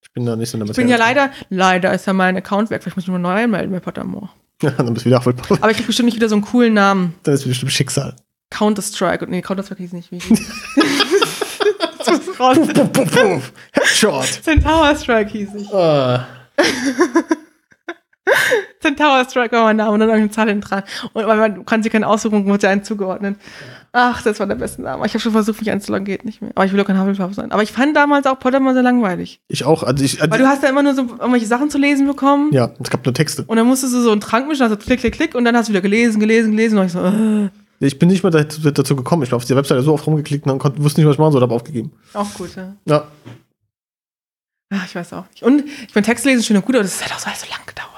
[SPEAKER 1] Ich bin da nicht so in der
[SPEAKER 2] Ich bin ja
[SPEAKER 1] Materie.
[SPEAKER 2] leider, leider ist ja mein Account weg. Vielleicht muss ich mich mal neu anmelden bei Pottermore.
[SPEAKER 1] Ja, dann bist du wieder Hufflepuff.
[SPEAKER 2] Aber ich krieg bestimmt nicht wieder so einen coolen Namen.
[SPEAKER 1] Dann ist bestimmt Schicksal.
[SPEAKER 2] Counter-Strike. Nee, Counter-Strike hieß nicht. Wie.
[SPEAKER 1] Puff, puff, puff, puff. Headshot.
[SPEAKER 2] Centaur Strike hieß ich.
[SPEAKER 1] Ah.
[SPEAKER 2] Centaur Strike war mein Name und dann irgendeine Zahl hinten dran. Und weil man kann sich keine Aussuchung, wurde einen zugeordnet. Ach, das war der beste Name. Ich habe schon versucht, mich einzuloggen, geht nicht mehr. Aber ich will auch kein Hufflepuff sein. Aber ich fand damals auch Pottermore sehr langweilig.
[SPEAKER 1] Ich auch. Also ich, also,
[SPEAKER 2] Weil du hast ja immer nur so irgendwelche Sachen zu lesen bekommen.
[SPEAKER 1] ja, es gab nur Texte.
[SPEAKER 2] Und dann musstest du so einen Trank mischen, also klick, klick, klick. Und dann hast du wieder gelesen, gelesen, gelesen. Und ich so, äh,
[SPEAKER 1] Ich bin nicht mehr dazu, dazu gekommen. Ich war auf der Webseite so oft rumgeklickt und dann konnte, wusste nicht, was ich machen soll, habe aufgegeben.
[SPEAKER 2] auch gut, ja.
[SPEAKER 1] Ja.
[SPEAKER 2] Ach, ich weiß auch nicht. Und ich meine, Text lesen ist schön und gut, aber das hat auch so so lang gedauert.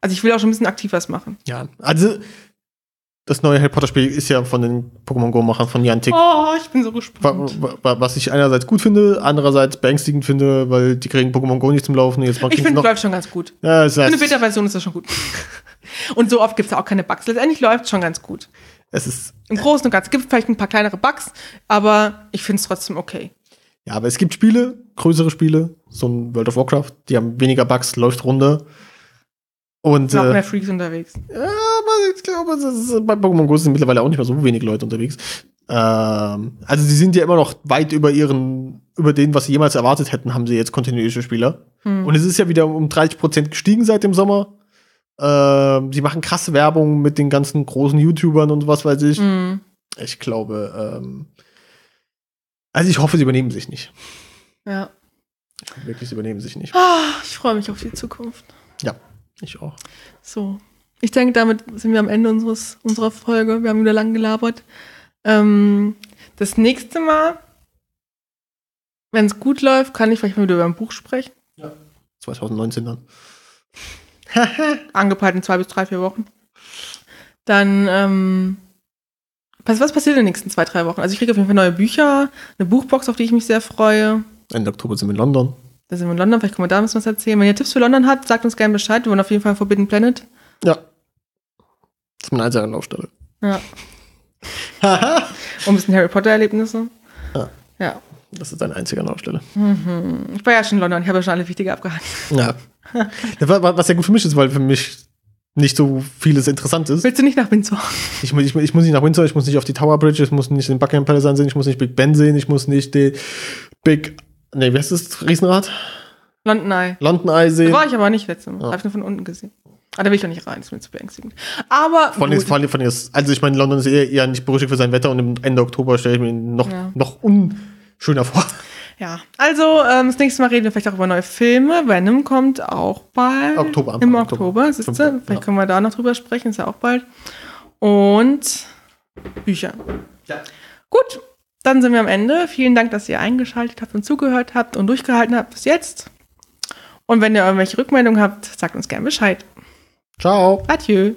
[SPEAKER 2] Also ich will auch schon ein bisschen aktiv was machen.
[SPEAKER 1] Ja. Also, das neue Harry Potter Spiel ist ja von den Pokémon Go-Machern von Niantic.
[SPEAKER 2] Oh, ich bin so gespannt.
[SPEAKER 1] wa- wa- Was ich einerseits gut finde, andererseits beängstigend finde, weil die kriegen Pokémon Go nicht zum Laufen. Jetzt
[SPEAKER 2] Ich finde, es läuft schon ganz gut.
[SPEAKER 1] Ja, es
[SPEAKER 2] Für eine
[SPEAKER 1] ist,
[SPEAKER 2] Beta-Version ist das schon gut. Und so oft gibt es auch keine Bugs. Letztendlich läuft es schon ganz gut.
[SPEAKER 1] es ist,
[SPEAKER 2] Im Großen und Ganzen gibt es vielleicht ein paar kleinere Bugs, aber ich finde es trotzdem okay.
[SPEAKER 1] Ja, aber es gibt Spiele, größere Spiele, so ein World of Warcraft, die haben weniger Bugs, läuft runter. Und,
[SPEAKER 2] Sind auch
[SPEAKER 1] äh,
[SPEAKER 2] mehr Freaks unterwegs.
[SPEAKER 1] Ja, aber ich glaube, ist, bei Pokémon Go sind mittlerweile auch nicht mehr so wenig Leute unterwegs. Ähm, also sie sind ja immer noch weit über ihren, über den, was sie jemals erwartet hätten, haben sie jetzt kontinuierliche Spieler.
[SPEAKER 2] Hm.
[SPEAKER 1] Und es ist ja wieder um 30% gestiegen seit dem Sommer. Ähm, sie machen krasse Werbung mit den ganzen großen YouTubern und was weiß ich.
[SPEAKER 2] Hm.
[SPEAKER 1] Ich glaube, ähm, also ich hoffe, sie übernehmen sich nicht.
[SPEAKER 2] Ja.
[SPEAKER 1] Wirklich, sie übernehmen sich nicht.
[SPEAKER 2] Ah, ich freue mich auf die Zukunft.
[SPEAKER 1] Ja, ich auch.
[SPEAKER 2] So. Ich denke, damit sind wir am Ende unseres, unserer Folge. Wir haben wieder lang gelabert. Ähm, das nächste Mal, wenn es gut läuft, kann ich vielleicht mal wieder über ein Buch sprechen.
[SPEAKER 1] 2019 dann.
[SPEAKER 2] Angepeilt in zwei bis drei, vier Wochen. Dann, ähm, was, was passiert in den nächsten zwei, drei Wochen? Also ich kriege auf jeden Fall neue Bücher, eine Buchbox, auf die ich mich sehr freue.
[SPEAKER 1] Ende Oktober sind wir in London.
[SPEAKER 2] Da sind wir in London, vielleicht können wir da ein bisschen was erzählen. Wenn ihr Tipps für London habt, sagt uns gerne Bescheid. Wir wollen auf jeden Fall Forbidden Planet.
[SPEAKER 1] Ja. Das ist meine einzige Anlaufstelle.
[SPEAKER 2] Ja. Und ein bisschen Harry Potter-Erlebnisse.
[SPEAKER 1] Ja.
[SPEAKER 2] Ja.
[SPEAKER 1] Das ist deine einzige Anlaufstelle.
[SPEAKER 2] Ich war ja schon in London, ich habe ja schon alle wichtige abgehakt.
[SPEAKER 1] Ja. Was ja gut für mich ist, weil für mich nicht so vieles interessant ist.
[SPEAKER 2] Willst du nicht nach Windsor?
[SPEAKER 1] Ich, ich, ich muss nicht nach Windsor, ich muss nicht auf die Tower Bridge, ich muss nicht den Buckingham Palace ansehen, ich muss nicht Big Ben sehen, ich muss nicht den Big, nee, wie heißt das, Riesenrad?
[SPEAKER 2] London Eye.
[SPEAKER 1] London Eye
[SPEAKER 2] Da
[SPEAKER 1] sehen.
[SPEAKER 2] war ich aber nicht letztes Mal.
[SPEAKER 1] Ja.
[SPEAKER 2] Habe ich nur von unten gesehen. Ah, da will ich doch nicht rein, das ist mir zu beängstigend. Aber.
[SPEAKER 1] Von
[SPEAKER 2] gut.
[SPEAKER 1] von von also ich meine, London ist eher, eher nicht berüchtigt für sein Wetter und im Ende Oktober stelle ich mir ihn noch,
[SPEAKER 2] Ja.
[SPEAKER 1] noch unschöner vor.
[SPEAKER 2] Ja, also ähm, das nächste Mal reden wir vielleicht auch über neue Filme. Venom kommt auch bald.
[SPEAKER 1] Oktober,
[SPEAKER 2] Im Oktober,
[SPEAKER 1] Oktober.
[SPEAKER 2] siehst du? Vielleicht
[SPEAKER 1] ja.
[SPEAKER 2] können wir da noch drüber sprechen, ist ja auch bald. Und Bücher.
[SPEAKER 1] Ja.
[SPEAKER 2] Gut, dann sind wir am Ende. Vielen Dank, dass ihr eingeschaltet habt und zugehört habt und durchgehalten habt bis jetzt. Und wenn ihr irgendwelche Rückmeldungen habt, sagt uns gerne Bescheid.
[SPEAKER 1] Ciao.
[SPEAKER 2] Adieu.